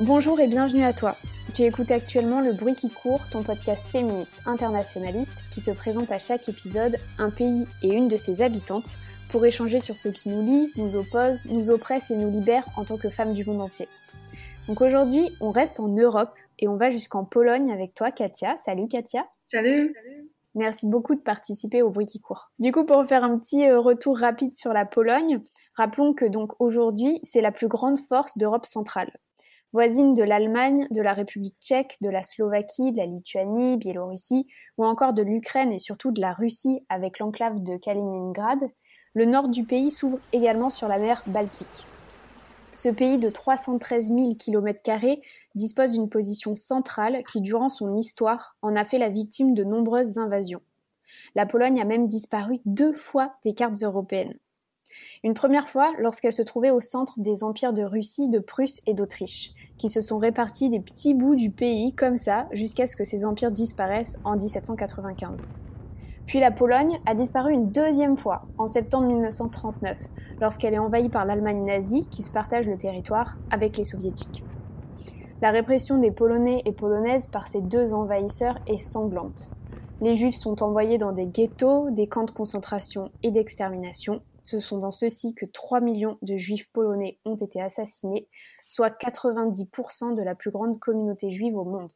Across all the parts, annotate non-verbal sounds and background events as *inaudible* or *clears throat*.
Bonjour et bienvenue à toi. Tu écoutes actuellement Le Bruit qui court, ton podcast féministe internationaliste qui te présente à chaque épisode un pays et une de ses habitantes pour échanger sur ce qui nous lie, nous oppose, nous oppresse et nous libère en tant que femmes du monde entier. Donc aujourd'hui, on reste en Europe et on va jusqu'en Pologne avec toi, Katia. Salut Katia. Salut. Merci beaucoup de participer au bruit qui court. Du coup, pour faire un petit euh, retour rapide sur la Pologne, rappelons que donc aujourd'hui, c'est la plus grande force d'Europe centrale voisine de l'Allemagne, de la République tchèque, de la Slovaquie, de la Lituanie, Biélorussie, ou encore de l'Ukraine et surtout de la Russie avec l'enclave de Kaliningrad, le nord du pays s'ouvre également sur la mer Baltique. Ce pays de 313 000 km dispose d'une position centrale qui, durant son histoire, en a fait la victime de nombreuses invasions. La Pologne a même disparu deux fois des cartes européennes. Une première fois lorsqu'elle se trouvait au centre des empires de Russie, de Prusse et d'Autriche, qui se sont répartis des petits bouts du pays comme ça jusqu'à ce que ces empires disparaissent en 1795. Puis la Pologne a disparu une deuxième fois, en septembre 1939, lorsqu'elle est envahie par l'Allemagne nazie qui se partage le territoire avec les soviétiques. La répression des Polonais et Polonaises par ces deux envahisseurs est sanglante. Les Juifs sont envoyés dans des ghettos, des camps de concentration et d'extermination, ce sont dans ceux-ci que 3 millions de juifs polonais ont été assassinés, soit 90% de la plus grande communauté juive au monde.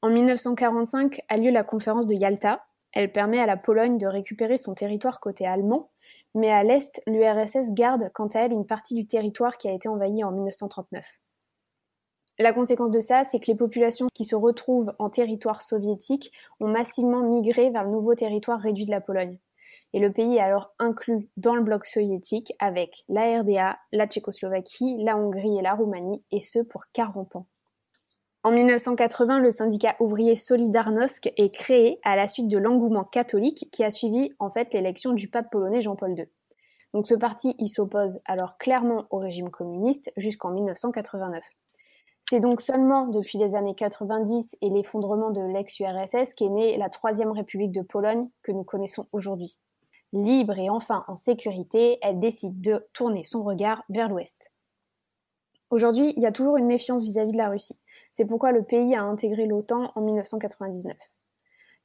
En 1945 a lieu la conférence de Yalta. Elle permet à la Pologne de récupérer son territoire côté allemand, mais à l'est, l'URSS garde quant à elle une partie du territoire qui a été envahi en 1939. La conséquence de ça, c'est que les populations qui se retrouvent en territoire soviétique ont massivement migré vers le nouveau territoire réduit de la Pologne et le pays est alors inclus dans le bloc soviétique avec la RDA, la Tchécoslovaquie, la Hongrie et la Roumanie, et ce pour 40 ans. En 1980, le syndicat ouvrier Solidarnosc est créé à la suite de l'engouement catholique qui a suivi en fait l'élection du pape polonais Jean-Paul II. Donc ce parti y s'oppose alors clairement au régime communiste jusqu'en 1989. C'est donc seulement depuis les années 90 et l'effondrement de l'ex-URSS qu'est née la Troisième République de Pologne que nous connaissons aujourd'hui. Libre et enfin en sécurité, elle décide de tourner son regard vers l'ouest. Aujourd'hui, il y a toujours une méfiance vis-à-vis de la Russie. C'est pourquoi le pays a intégré l'OTAN en 1999.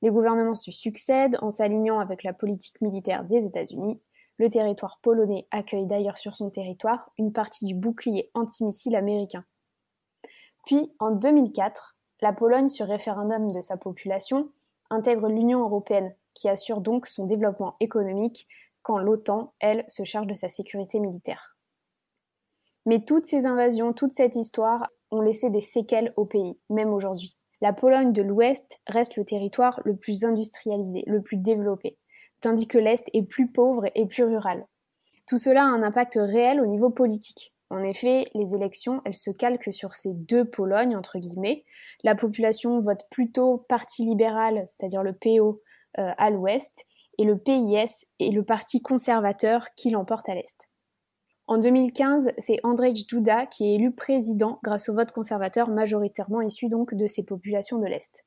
Les gouvernements se succèdent en s'alignant avec la politique militaire des États-Unis. Le territoire polonais accueille d'ailleurs sur son territoire une partie du bouclier antimissile américain. Puis, en 2004, la Pologne, sur référendum de sa population, intègre l'Union européenne qui assure donc son développement économique quand l'OTAN, elle, se charge de sa sécurité militaire. Mais toutes ces invasions, toute cette histoire ont laissé des séquelles au pays, même aujourd'hui. La Pologne de l'Ouest reste le territoire le plus industrialisé, le plus développé, tandis que l'Est est plus pauvre et plus rural. Tout cela a un impact réel au niveau politique. En effet, les élections, elles se calquent sur ces deux Polognes, entre guillemets. La population vote plutôt parti libéral, c'est-à-dire le PO, à l'ouest, et le PIS est le parti conservateur qui l'emporte à l'est. En 2015, c'est Andrzej Duda qui est élu président grâce au vote conservateur majoritairement issu donc de ces populations de l'Est.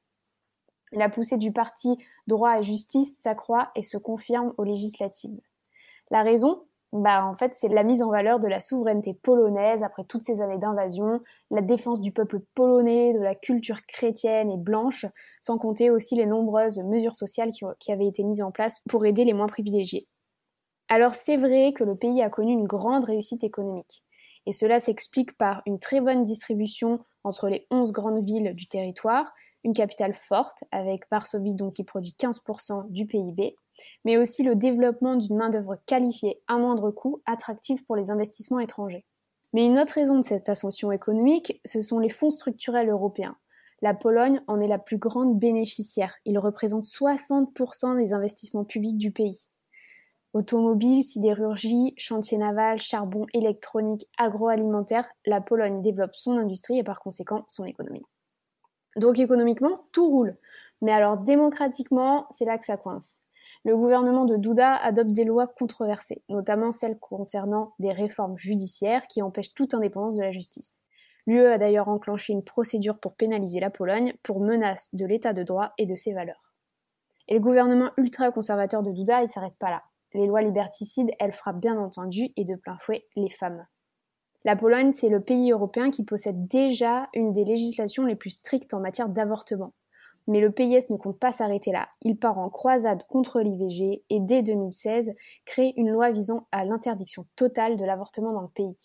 La poussée du parti droit et justice s'accroît et se confirme aux législatives. La raison bah en fait c'est la mise en valeur de la souveraineté polonaise après toutes ces années d'invasion, la défense du peuple polonais, de la culture chrétienne et blanche, sans compter aussi les nombreuses mesures sociales qui, avaient été mises en place pour aider les moins privilégiés. Alors c'est vrai que le pays a connu une grande réussite économique, et cela s'explique par une très bonne distribution entre les 11 grandes villes du territoire, une capitale forte, avec Varsovie donc qui produit 15% du PIB, mais aussi le développement d'une main-d'œuvre qualifiée à moindre coût, attractive pour les investissements étrangers. Mais une autre raison de cette ascension économique, ce sont les fonds structurels européens. La Pologne en est la plus grande bénéficiaire. Il représente 60% des investissements publics du pays. Automobile, sidérurgie, chantier naval, charbon, électronique, agroalimentaire, la Pologne développe son industrie et par conséquent son économie. Donc économiquement, tout roule. Mais alors démocratiquement, c'est là que ça coince. Le gouvernement de Douda adopte des lois controversées, notamment celles concernant des réformes judiciaires qui empêchent toute indépendance de la justice. L'UE a d'ailleurs enclenché une procédure pour pénaliser la Pologne pour menace de l'état de droit et de ses valeurs. Et le gouvernement ultra-conservateur de Douda, il s'arrête pas là. Les lois liberticides, elles frappent bien entendu et de plein fouet les femmes. La Pologne, c'est le pays européen qui possède déjà une des législations les plus strictes en matière d'avortement. Mais le PIS ne compte pas s'arrêter là. Il part en croisade contre l'IVG et dès 2016 crée une loi visant à l'interdiction totale de l'avortement dans le pays.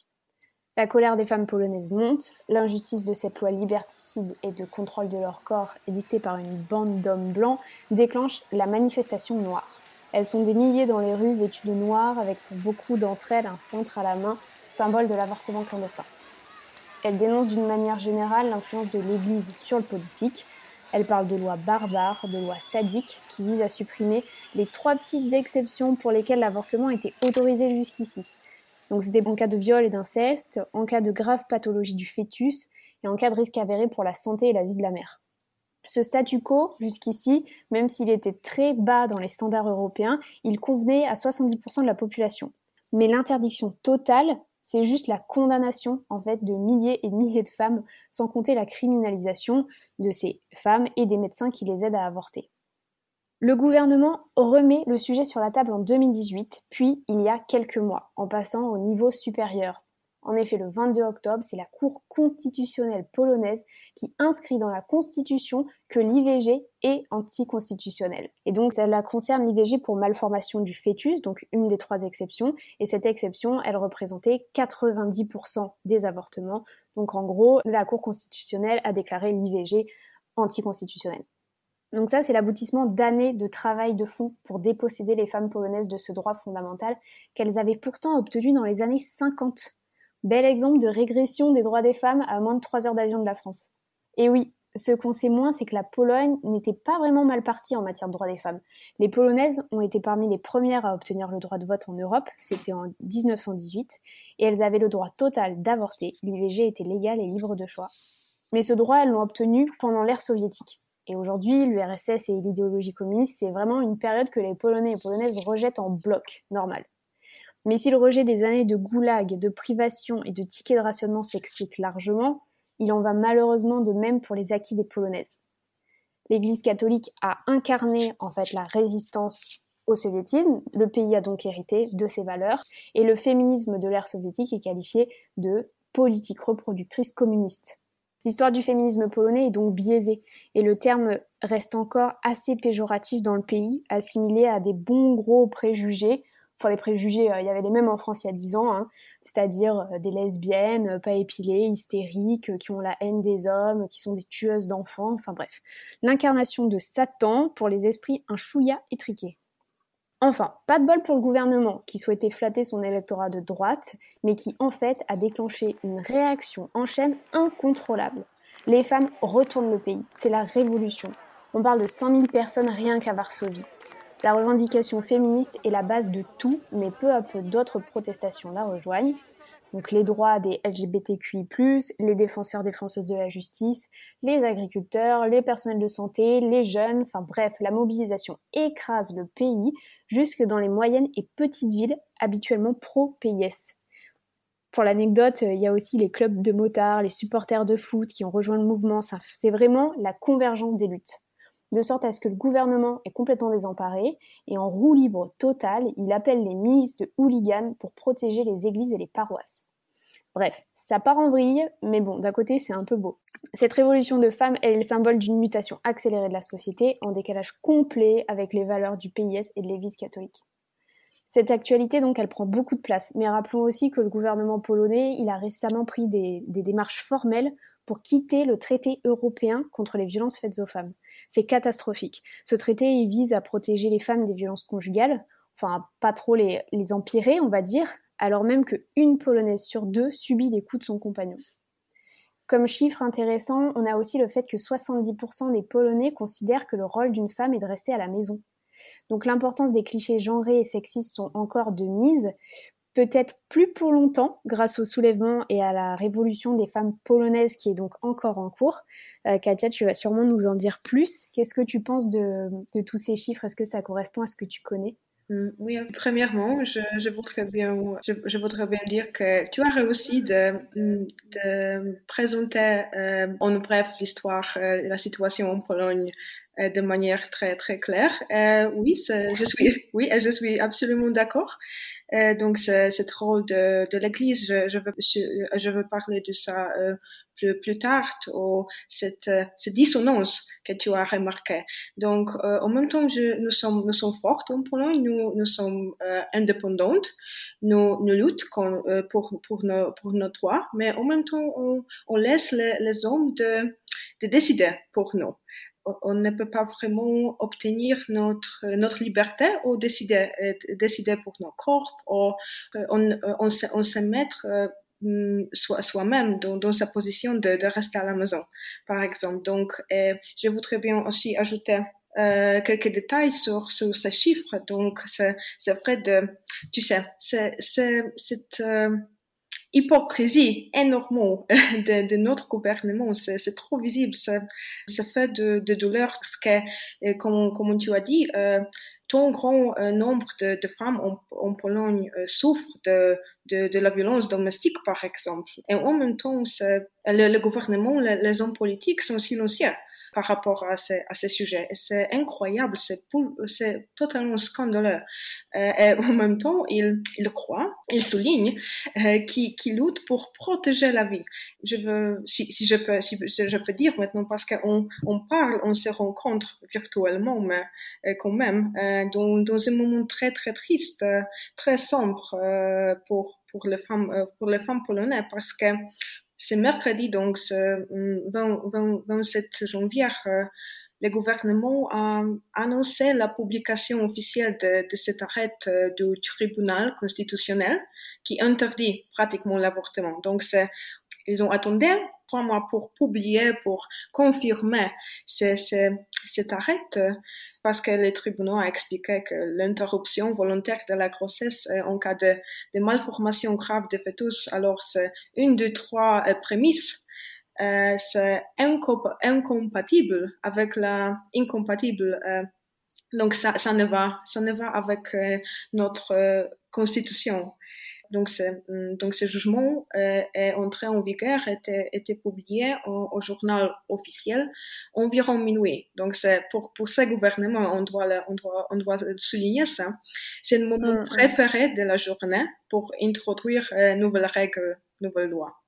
La colère des femmes polonaises monte, l'injustice de cette loi liberticide et de contrôle de leur corps édictée par une bande d'hommes blancs déclenche la manifestation noire. Elles sont des milliers dans les rues vêtues de noir avec pour beaucoup d'entre elles un cintre à la main, symbole de l'avortement clandestin. Elles dénoncent d'une manière générale l'influence de l'Église sur le politique. Elles parlent de lois barbares, de lois sadiques qui visent à supprimer les trois petites exceptions pour lesquelles l'avortement était autorisé jusqu'ici donc c'était en cas de viol et d'inceste, en cas de grave pathologie du fœtus et en cas de risque avéré pour la santé et la vie de la mère. Ce statu quo, jusqu'ici, même s'il était très bas dans les standards européens, il convenait à 70% de la population. Mais l'interdiction totale, c'est juste la condamnation en fait de milliers et de milliers de femmes, sans compter la criminalisation de ces femmes et des médecins qui les aident à avorter. Le gouvernement remet le sujet sur la table en 2018, puis il y a quelques mois, en passant au niveau supérieur. En effet, le 22 octobre, c'est la Cour constitutionnelle polonaise qui inscrit dans la Constitution que l'IVG est anticonstitutionnel. Et donc, cela concerne l'IVG pour malformation du fœtus, donc une des trois exceptions. Et cette exception, elle représentait 90% des avortements. Donc, en gros, la Cour constitutionnelle a déclaré l'IVG anticonstitutionnel. Donc ça, c'est l'aboutissement d'années de travail de fond pour déposséder les femmes polonaises de ce droit fondamental qu'elles avaient pourtant obtenu dans les années 50. Bel exemple de régression des droits des femmes à moins de 3 heures d'avion de la France. Et oui, ce qu'on sait moins, c'est que la Pologne n'était pas vraiment mal partie en matière de droits des femmes. Les Polonaises ont été parmi les premières à obtenir le droit de vote en Europe, c'était en 1918, et elles avaient le droit total d'avorter, l'IVG était légal et libre de choix. Mais ce droit, elles l'ont obtenu pendant l'ère soviétique. Et aujourd'hui, l'URSS et l'idéologie communiste, c'est vraiment une période que les Polonais et Polonaises rejettent en bloc, normal. Mais si le rejet des années de goulag, de privation et de tickets de rationnement s'explique largement, il en va malheureusement de même pour les acquis des Polonaises. L'Église catholique a incarné en fait la résistance au soviétisme, le pays a donc hérité de ses valeurs, et le féminisme de l'ère soviétique est qualifié de politique reproductrice communiste. L'histoire du féminisme polonais est donc biaisée et le terme reste encore assez péjoratif dans le pays, assimilé à des bons gros préjugés. Enfin, les préjugés, euh, il y avait les mêmes en France il y a dix ans, hein. c'est-à-dire euh, des lesbiennes, euh, pas épilées, hystériques, qui ont la haine des hommes, qui sont des tueuses d'enfants, enfin bref. L'incarnation de Satan pour les esprits un chouïa étriqué. Enfin, pas de bol pour le gouvernement qui souhaitait flatter son électorat de droite, mais qui en fait a déclenché une réaction en chaîne incontrôlable. Les femmes retournent le pays, c'est la révolution. On parle de 100 000 personnes rien qu'à Varsovie. La revendication féministe est la base de tout, mais peu à peu d'autres protestations la rejoignent donc les droits des LGBTQI+, les défenseurs défenseuses de la justice, les agriculteurs, les personnels de santé, les jeunes, enfin bref, la mobilisation écrase le pays jusque dans les moyennes et petites villes habituellement pro-PIS. Pour l'anecdote, il y a aussi les clubs de motards, les supporters de foot qui ont rejoint le mouvement, c'est vraiment la convergence des luttes. De sorte à ce que le gouvernement est complètement désemparé et en roue libre totale, il appelle les milices de hooligans pour protéger les églises et les paroisses. Bref, ça part en vrille, mais bon, d'un côté, c'est un peu beau. Cette révolution de femmes est le symbole d'une mutation accélérée de la société, en décalage complet avec les valeurs du PIS et de l'Église catholique. Cette actualité, donc, elle prend beaucoup de place, mais rappelons aussi que le gouvernement polonais, il a récemment pris des, des démarches formelles pour quitter le traité européen contre les violences faites aux femmes. C'est catastrophique. Ce traité, vise à protéger les femmes des violences conjugales, enfin, pas trop les, les empirer, on va dire, alors même qu'une Polonaise sur deux subit les coups de son compagnon. Comme chiffre intéressant, on a aussi le fait que 70% des Polonais considèrent que le rôle d'une femme est de rester à la maison. Donc l'importance des clichés genrés et sexistes sont encore de mise, peut-être plus pour longtemps grâce au soulèvement et à la révolution des femmes polonaises qui est donc encore en cours. Euh, Katia, tu vas sûrement nous en dire plus. Qu'est-ce que tu penses de, tous ces chiffres? Est-ce que ça correspond à ce que tu connais? Mm, oui, premièrement, je, voudrais bien, dire que tu as réussi de, présenter euh, en bref l'histoire, euh, la situation en Pologne de manière très très claire. oui, je suis, oui, je suis absolument d'accord. Euh, donc, ce rôle de, de l'Église, je, je, veux, je, veux parler de ça euh, plus, plus tard, ou cette, euh, cette dissonance que tu as remarqué. Donc, euh, en même temps, je, nous, sommes, nous sommes fortes en Pologne, nous, nous sommes euh, indépendantes, nous, nous luttons pour, pour, nos, pour nos droits, mais en même temps, on, on laisse les, les hommes de, de décider pour nous on ne peut pas vraiment obtenir notre, notre liberté ou décider, euh, décider pour nos corps, ou euh, on, on, se, on mettre euh, soi-même dans, dans, sa position de, de, rester à la maison, par exemple. Donc, je voudrais bien aussi ajouter euh, quelques détails sur, sur ces chiffres. Donc, c'est vrai de, tu sais, c'est cette hypocrisie énorme *laughs* de, de notre gouvernement. C'est trop visible. Ça, fait de, douleur parce que, euh, comme, tu as dit, euh, ton grand euh, nombre de, femmes en, Pologne souffrent de, la violence domestique, par exemple. Et en même temps, le, gouvernement, les hommes politiques sont silencieux par rapport à ces, sujets. Et c'est incroyable, c'est, totalement scandaleux. Euh, et en même temps, il, croit, il souligne euh, qu'il, lutte pour protéger la vie. Je veux, si, je peux, si je peux dire maintenant, parce qu'on on parle, on se rencontre virtuellement, mais euh, quand même, dans, dans un moment très très triste, très sombre pour pour les femmes pour les femmes polonaises, parce que c'est mercredi, donc ce 20, 27 janvier, euh, le gouvernement a annoncé la publication officielle de, de cet arrêt euh, du tribunal constitutionnel qui interdit pratiquement l'avortement. Donc, ils ont attendu trois mois pour publier, pour confirmer cet arrêt, parce que le tribunal a expliqué que l'interruption volontaire de la grossesse euh, en cas de, malformation grave de fœtus, alors c'est une de trois euh, prémices euh, c'est incompatible avec la incompatible euh, donc ça, ne va ça ne va avec notre constitution donc, mm, donc ce jugement euh, est entré en vigueur, était, était publié au, journal officiel environ minuit. Donc, c'est pour, pour ce gouvernement, on doit, on doit, on doit souligner ça. C'est le moment mm, mm. préféré de la journée pour introduire euh, nouvelles règles, nouvelles lois.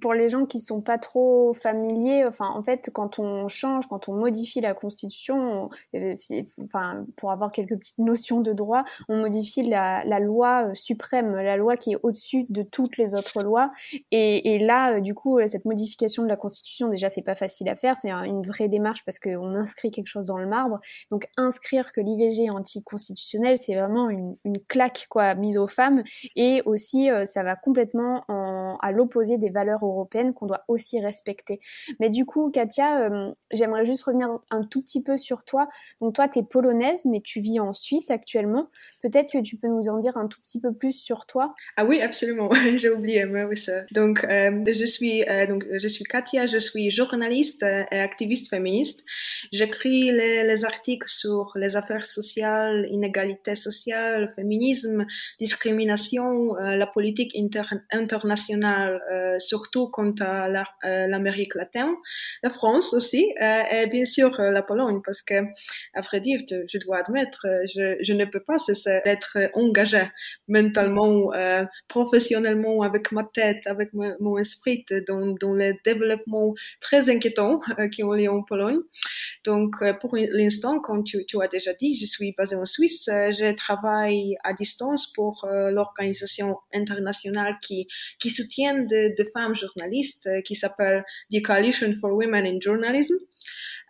Pour les gens qui sont pas trop familiers, enfin, en fait, quand on change, quand on modifie la Constitution, euh, enfin, pour avoir quelques petites notions de droit, on modifie la, loi euh, suprême, la loi qui est au-dessus de toutes les autres lois. Et, et, là, euh, du coup, cette modification de la Constitution, déjà, c'est pas facile à faire, c'est une vraie démarche parce qu'on inscrit quelque chose dans le marbre. Donc, inscrire que l'IVG est anticonstitutionnel, c'est vraiment une, une, claque, quoi, mise aux femmes. Et aussi, ça va complètement en à l'opposé des valeurs européennes qu'on doit aussi respecter. Mais du coup, Katia, euh, j'aimerais juste revenir un tout petit peu sur toi. Donc toi, tu es polonaise, mais tu vis en Suisse actuellement. Peut-être que tu peux nous en dire un tout petit peu plus sur toi. Ah oui, absolument. *laughs* J'ai oublié, oui, ça. Donc, euh, je suis euh, donc je suis Katia, je suis journaliste et activiste féministe. J'écris les, les, articles sur les affaires sociales, inégalités sociales, féminisme, discrimination, la politique internationale euh, surtout à euh, l'Amérique latine, la France aussi, euh, et bien sûr la Pologne, parce que, à vrai dire, je dois admettre, je, ne peux pas cesser d'être engagé mentalement, professionnellement, avec ma tête, avec mon esprit, dans, dans les développements très inquiétants qui ont lieu en Pologne. Donc, pour l'instant, comme tu, as déjà dit, je suis basée en Suisse. Je travaille à distance pour l'organisation internationale qui soutient de, femmes journalistes euh, qui s'appelle The Coalition for Women in Journalism.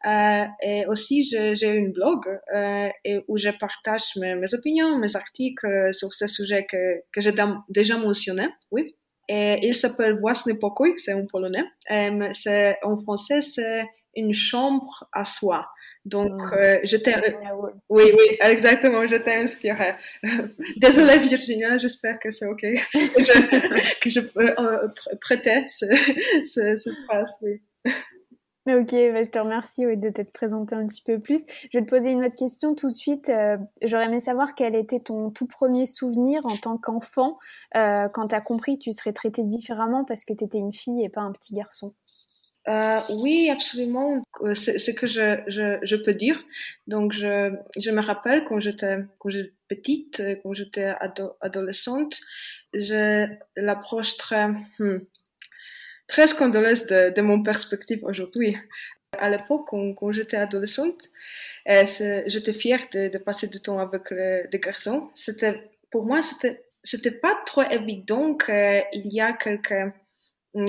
Euh, et aussi, j'ai une blog euh, où je partage mes, opinions, mes articles sur ce sujet que, que j'ai déjà mentionné. Oui. Et il s'appelle Własny pokój, c'est en polonais. en français, c'est une chambre à soi. Donc, mmh. euh, je t'ai... Oui, oui, exactement, je t'ai inspiré. *laughs* Désolée Virginia, j'espère que c'est OK. *laughs* que je peux euh, prêter ce, ce, phrase, oui. Ok, bah, je te remercie de t'être présenté un petit peu plus. Je vais te poser une autre question tout de suite. Euh, j'aurais aimé savoir quel était ton tout premier souvenir en tant qu'enfant euh, quand tu as compris que tu serais traitée différemment parce que tu étais une fille et pas un petit garçon. Euh, oui, absolument. C'est ce que je, je, je, peux dire. Donc, je, je me rappelle quand j'étais quand petite, quand j'étais adolescente, je l'approche très hmm, très scandaleuse de, de mon perspective aujourd'hui. À l'époque, quand, j'étais adolescente, euh, j'étais fière de, de, passer du temps avec des garçons. C'était, pour moi, c'était, c'était pas trop évident qu'il y a quelques,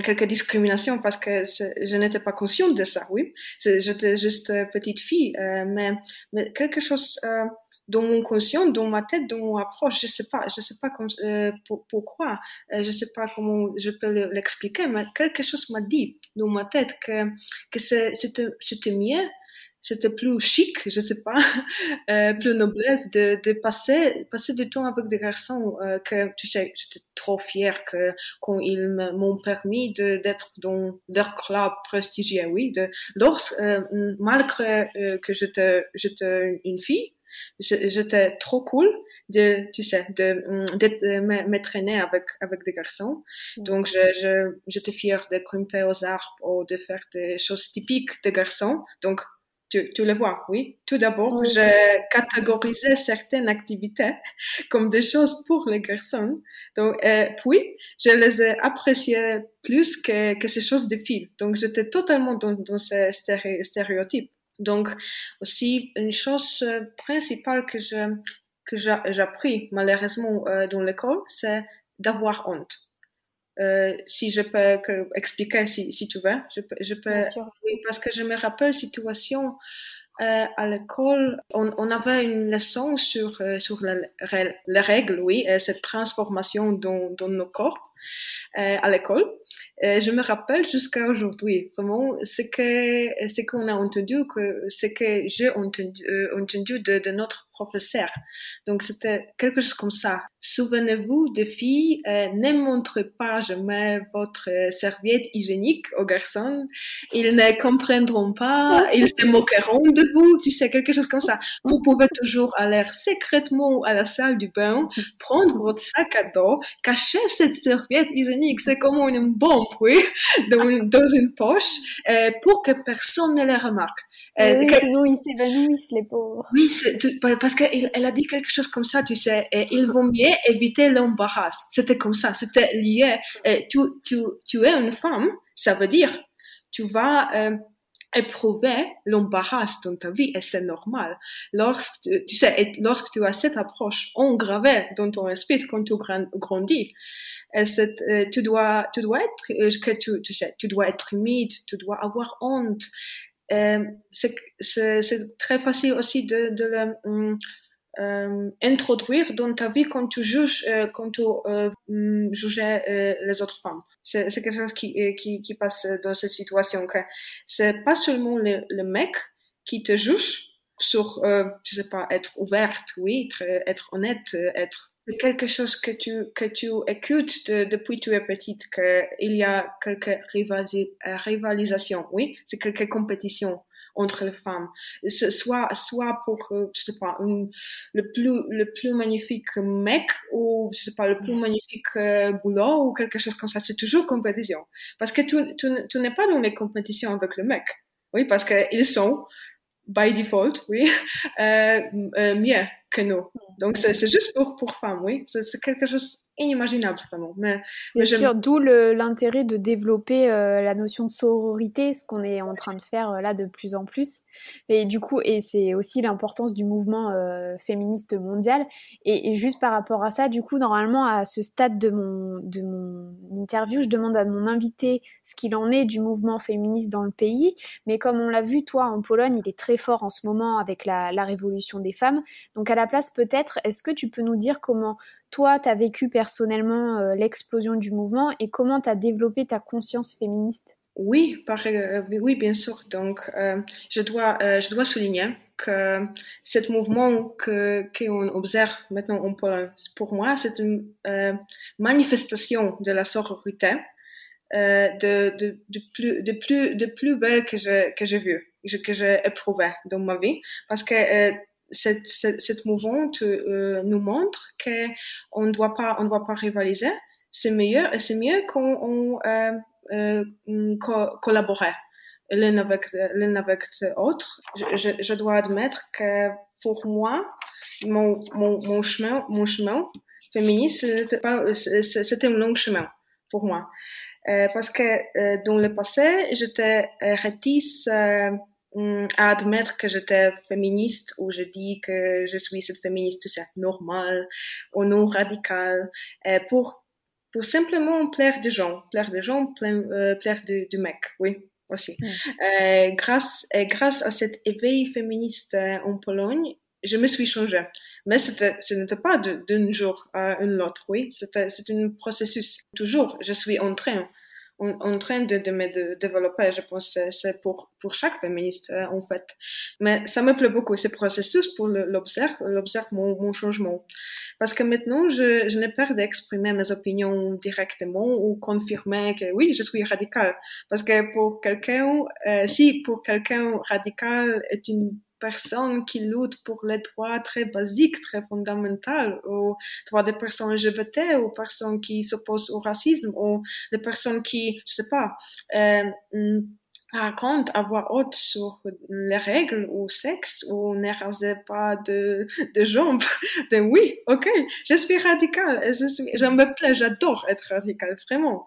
quelques discriminations parce que je n'étais pas consciente de ça, oui. J'étais juste petite fille, euh, mais, mais quelque chose, euh, dans mon conscient, dans ma tête, dans mon approche. Je sais pas, je sais pas euh, pourquoi, euh, je sais pas comment je peux l'expliquer, mais quelque chose m'a dit dans ma tête que que c'était mieux, c'était plus chic, je sais pas, *laughs* euh, plus noblesse de, de passer passer du temps avec des garçons que tu sais, j'étais trop fière que quand ils m'ont permis d'être dans leur club prestigieux, oui, de lorsque malgré que j'étais j'étais une fille J'étais trop cool de, tu sais, de, mm, de, me, traîner avec, avec des garçons. Donc, je, je, j'étais fière de grimper aux arbres ou de faire des choses typiques des garçons. Donc, tu, tu le vois, oui. Tout d'abord, je catégorisais certaines activités *laughs* comme des choses pour les garçons. Donc, euh, puis, je les ai appréciées plus que, que ces choses de filles. Donc, j'étais totalement dans, dans ces stéréotypes. Donc, aussi, une chose euh, principale que je, que j'ai appris malheureusement euh, dans l'école, c'est d'avoir honte. Euh, si je peux expliquer, si, si tu veux, je peux, je peux parce que je me rappelle situation euh, à l'école, on, on, avait une leçon sur sur les règles, oui, et cette transformation dans, dans nos corps à l'école. Euh, je me rappelle jusqu'à aujourd'hui, vraiment, ce que, ce qu'on a entendu, que, ce que j'ai entendu, euh, de, de, notre professeur. Donc, c'était quelque chose comme ça. Souvenez-vous des filles, euh, ne montrez pas jamais votre serviette hygiénique aux garçons. Ils ne comprendront pas, ils se moqueront de vous, tu sais, quelque chose comme ça. Vous pouvez toujours aller secrètement à la salle du bain, prendre votre sac à dos, cacher cette serviette hygiénique. C'est comme une bombe oui, dans, dans une poche, euh, pour que personne ne les remarque. Euh, oui, sinon ils s'évanouissent, les pauvres. Oui, parce qu'elle elle a dit quelque chose comme ça, tu sais, et il vaut mieux éviter l'embarras. C'était comme ça, c'était lié. Et tu, tu, tu es une femme, ça veut dire, tu vas euh, éprouver l'embarras dans ta vie, et c'est normal. Lorsque, tu sais, lorsque tu as cette approche engravée dans ton esprit quand tu grandis, euh, tu dois, tu dois être, euh, que tu, tu sais, tu dois être timide, tu dois avoir honte. Euh, c'est très facile aussi de, de le hum, euh, introduire dans ta vie quand tu juges, euh, quand tu euh, hum, juges les autres femmes. C'est quelque chose qui, qui, passe dans cette situation. que C'est pas seulement le, mec qui te juge sur, je sais pas, être ouverte, oui, être honnête, être c'est quelque chose que tu, que tu écoutes depuis que tu es petite, qu'il y a quelques rivalisations, oui, c'est quelques compétitions entre les femmes. Soit, soit pour, euh, le plus, le plus magnifique mec ou, je pas, le plus magnifique euh, boulot ou quelque chose comme ça. C'est toujours compétition. Parce que tu, n'es pas dans les compétitions avec le mec. Oui, parce qu'ils sont, by default, oui, *laughs* euh, euh mieux que nous. Donc, c'est juste pour, pour femmes, oui. C'est quelque chose inimaginable, vraiment. Mais, mais sûr, d'où l'intérêt de développer euh, la notion de sororité, ce qu'on est en train de faire euh, là de plus en plus. Et du coup, et c'est aussi l'importance du mouvement euh, féministe mondial. Et, juste par rapport à ça, du coup, normalement, à ce stade de mon, de mon interview, je demande à mon invité ce qu'il en est du mouvement féministe dans le pays. Mais comme on l'a vu, toi, en Pologne, il est très fort en ce moment avec la, la révolution des femmes. Donc, à la place, peut-être, est-ce que tu peux nous dire comment toi, tu as vécu personnellement euh, l'explosion du mouvement et comment tu as développé ta conscience féministe? Oui, par, oui, bien sûr. Donc, je dois, je dois souligner que ce mouvement que qu'on observe maintenant en Pologne, pour moi, c'est une manifestation de la sororité euh, de, de, de, plus, de, plus, de plus belle que j'ai que j'ai vu, que j'ai éprouvé dans ma vie. Parce que euh, cette, cette, cette mouvement euh, nous montre qu'on ne doit pas, on doit pas rivaliser. C'est meilleur, c'est mieux qu'on euh, euh, co collaborait l'un avec l'un avec l'autre. Je, je, je, dois admettre que pour moi, mon, mon, mon chemin, mon chemin féministe, c'était un long chemin pour moi. Euh, parce que euh, dans le passé, j'étais euh, réticente à admettre que j'étais féministe ou je dis que je suis cette féministe tout ça normale ou non radicale pour pour simplement plaire des gens, plaire des gens, plaire, plaire du, du mec, oui aussi. Mm. grâce grâce à cet éveil féministe en Pologne, je me suis changée. Mais ce n'était pas d'un jour à l'autre, oui. C'était un processus. Toujours, je suis en train, en, train de, de me développer. Je pense c'est pour, pour chaque féministe, euh, en fait. Mais ça me plaît beaucoup, ce processus pour l'observer, l'observer mon, changement. Parce que maintenant, je, je n'ai peur d'exprimer mes opinions directement ou confirmer que oui, je suis radical. Parce que pour quelqu'un, euh, si pour quelqu'un radical est une personnes qui luttent pour les droits très basiques, très fondamentaux, ou droits des personnes LGBT, ou personnes qui s'opposent au racisme, ou des personnes qui, je sais pas, euh, raconte à voix haute sur les règles ou sexe ou ne rasez pas de, de jambes. *laughs* De oui, ok, je suis radicale, je me plais, j'adore être radicale, vraiment.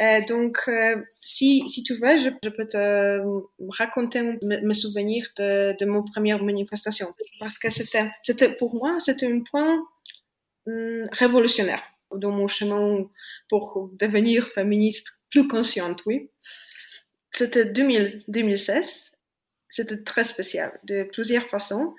Euh, donc, euh, si, si tu veux, je, peux te raconter mes, souvenirs de, de mon première manifestation parce que c'était, c'était pour moi, c'était un point hum, révolutionnaire dans mon chemin pour devenir féministe plus consciente, oui. C'était 2016. C'était très spécial de plusieurs façons.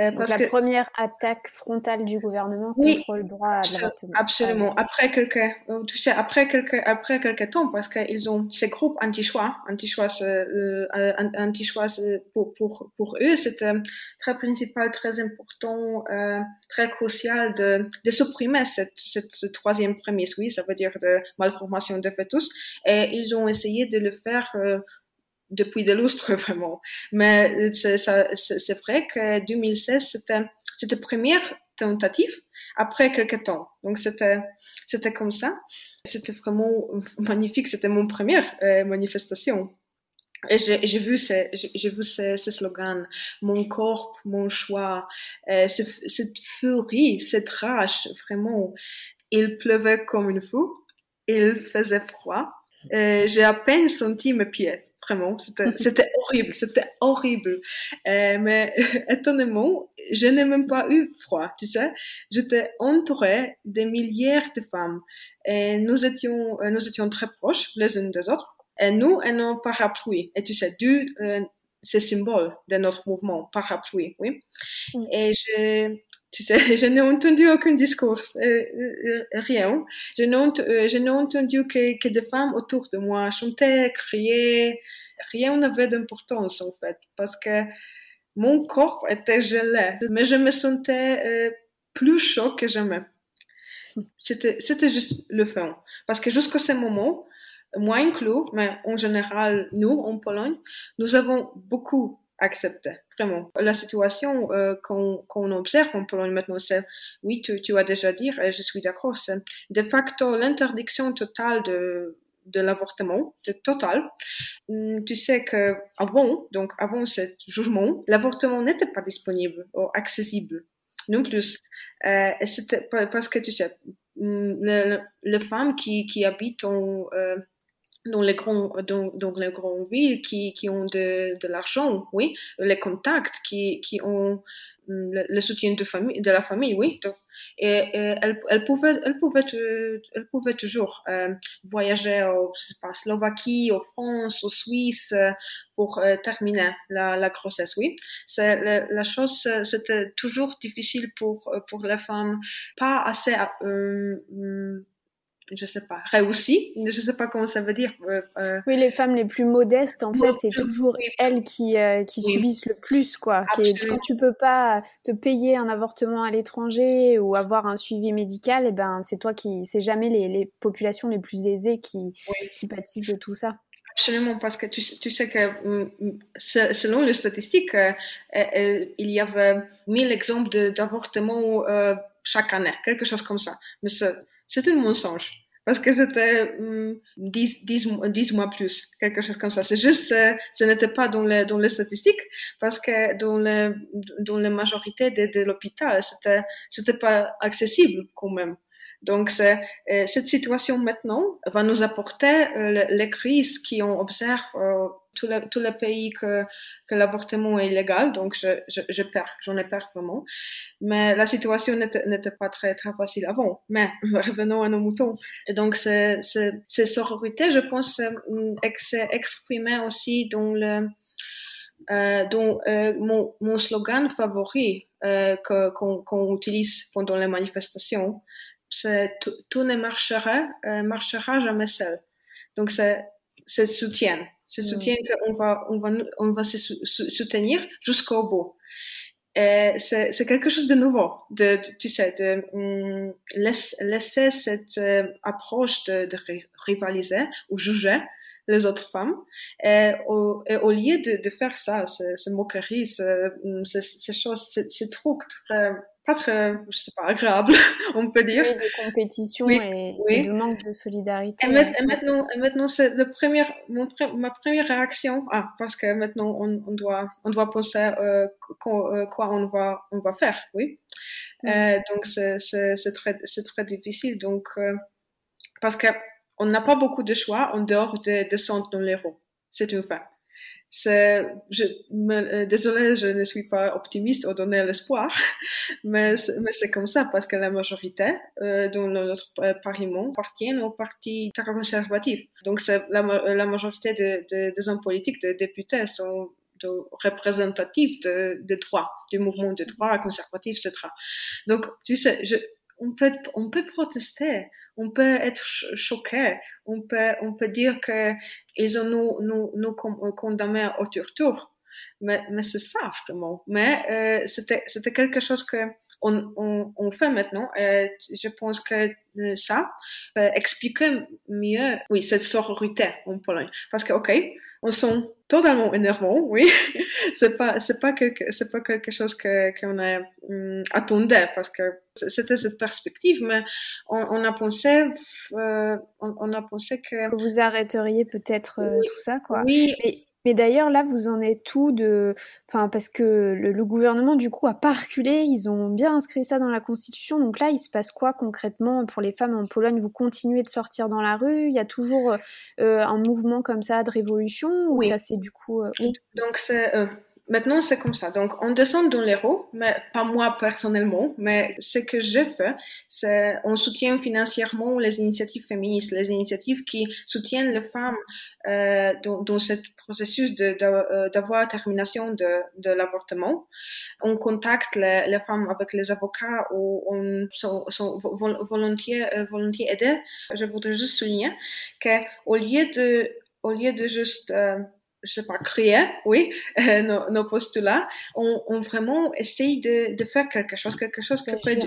Euh, la première attaque frontale du gouvernement contre le droit à l'avortement. Absolument. Après quelques, euh, tu sais, après quelques, après quelques temps, parce qu'ils ont ces groupes anti-choix, anti-choix, euh, euh anti-choix pour, pour, pour eux, c'était très principal, très important, euh, très crucial de, de supprimer cette, cette, cette, troisième prémisse, oui, ça veut dire de malformation de fœtus, et ils ont essayé de le faire depuis de lustres *laughs* vraiment. Mais c'est vrai que 2016, c'était, c'était première tentative après quelques temps. Donc c'était, c'était comme ça. C'était vraiment *laughs* magnifique. C'était mon première euh, manifestation. Et j'ai vu ces, j'ai vu ces, slogans, mon corps, mon choix, euh, cette furie, cette rage, vraiment. Il pleuvait comme une fou, il faisait froid, euh, j'ai à peine senti mes pieds vraiment. *laughs* C'était horrible, c'était horrible. Euh, mais *laughs* étonnamment, je n'ai même pas eu froid, tu sais. J'étais entourée de milliers de femmes. Et nous étions, euh, nous étions très proches les unes des autres. Et nous, et nos parapluies. Et tu sais, du, euh, c'est symbole de notre mouvement, parapluie, oui. Et je, tu sais, *laughs* je n'ai entendu aucun discours, euh, euh, rien. Je n'ai, je n'ai entendu que, que des femmes autour de moi chantaient, criaient, rien n'avait d'importance en fait, parce que mon corps était gelé, mais je me sentais euh, plus chaud que jamais. C'était, c'était juste le fond. Parce que jusqu'à ce moment, moi inclus, mais en général, nous, en Pologne, nous avons beaucoup accepté, La situation euh, qu'on, qu'on observe en Pologne maintenant, c'est, oui, tu, tu as déjà dit, et je suis d'accord, c'est de facto l'interdiction totale de l'avortement, de total. Hum, tu sais que avant, donc avant ce jugement, l'avortement n'était pas disponible ou accessible non plus. Euh, c'était parce que tu sais, hum, les femmes qui, qui habitent en, euh, dans les grands dans, dans, les grandes villes qui, qui ont de, de l'argent oui les contacts qui, qui ont le, soutien de, famille, de la famille, oui. et, elle, elle, pouvait, elle, pouvait, elle pouvait toujours euh, voyager en Slovaquie, en France, en Suisse euh, pour euh, terminer la, la, grossesse, oui. C'est, la, la, chose, c'était toujours difficile pour, pour les femmes, pas assez je sais pas, réussi. Je sais pas comment ça veut dire. Euh, euh. oui, les femmes les plus modestes, en fait, c'est toujours elles qui, euh, qui subissent le plus, quoi. quand tu peux pas te payer un avortement à l'étranger ou avoir un suivi médical, et eh ben, c'est toi qui, c'est jamais les, les, populations les plus aisées qui, qui pâtissent de tout ça. Absolument, parce que tu, tu sais que mm, mm, selon les statistiques, il y avait 1000 exemples d'avortements chaque année, quelque chose comme ça. Mais c'est un mensonge. Parce que c'était 10, 10, 10 mois plus, quelque chose comme ça. C'est juste, euh, ce n'était pas dans les, dans les statistiques, parce que dans, dans la majorité de, de l'hôpital, c'était, c'était pas accessible quand même. Donc, euh, cette situation maintenant va nous apporter euh, les crises qu'on observe euh, tous les, tous les pays que, que l'avortement est illégal, donc je, je, je perds, j'en ai peur vraiment. Mais la situation n'était pas très, très facile avant. Mais *laughs* revenons à nos moutons. Et donc, ces, sororités, je pense, c'est exprimé aussi dans le, euh, euh, mon, mon slogan favori euh, qu'on qu utilise pendant les manifestations, tout ne marchera, euh, marchera jamais seul. Donc c'est soutien, c'est soutien mm. qu'on va on va on va se soutenir jusqu'au bout. C'est c'est quelque chose de nouveau, de, tu sais, de um, laisser, cette euh, approche de, de rivaliser ou juger les autres femmes. Et au, et au lieu de, de faire ça, ces, moqueries, ces, ces, choses, ces, trucs très, pas très, je sais pas, agréable, *laughs* on peut dire. Oui, de compétition et, de manque de solidarité. Et, maintenant, et maintenant c'est le premier, mon, ma première réaction, ah, parce que maintenant on, on doit, on doit penser euh, quoi, euh, quoi, on va, on va faire, oui. Mm. Euh, donc c'est, c'est, c'est très, c'est très difficile, donc euh, parce que on n'a pas beaucoup de choix en dehors de descendre dans les roues. C'est une fait c'est, je, euh, désolé, je ne suis pas optimiste au donner l'espoir, *laughs* mais, mais c'est comme ça parce que la majorité euh, dans notre euh, parlement appartient au parti conservatif. Donc c'est la, la majorité de, de, des hommes politiques, des députés sont représentatifs de, de droit, du mouvement de droit conservatif, etc. Donc tu sais, je, on peut, on peut protester, on peut être choqué, on peut, on peut dire que ils ont nous, nous, nous euh, condamnés au tour mais, mais c'est ça vraiment. Mais euh, c'était, c'était quelque chose que on, on, on, fait maintenant. Et je pense que euh, ça peut expliquer mieux, oui, cette sororité en Pologne. Parce que, ok, on sent totalement énervant, oui. *laughs* c'est pas, c'est pas quelque, c'est pas quelque chose que, qu'on a hum, attendu parce que c'était cette perspective, mais on, on a pensé, euh, on, on, a pensé que. Vous arrêteriez peut-être euh, tout ça, quoi. Oui. Mais d'ailleurs, là, vous en êtes tout de. Enfin, parce que le, gouvernement, du coup, a pas reculé. Ils ont bien inscrit ça dans la Constitution. Donc là, il se passe quoi concrètement pour les femmes en Pologne? Vous continuez de sortir dans la rue? Il y a toujours euh, un mouvement comme ça de révolution Ou oui. ça, c'est du coup. Euh, oui. Donc, c'est. Euh, Maintenant, c'est comme ça. Donc, on descend dans les roues, mais pas moi personnellement, mais ce que je fais, c'est on soutient financièrement les initiatives féministes, les initiatives qui soutiennent les femmes euh, dans, dans ce processus euh, d'avoir termination de, de l'avortement. On contacte les, les, femmes avec les avocats ou on sont, sont volontiers, euh, volontiers aidés. Je voudrais juste souligner qu'au lieu de, au lieu de juste euh, je sais pas, créer, oui, *laughs* euh, nos, nos, postulats, on, on vraiment essaye de, de, faire quelque chose, quelque chose qui peut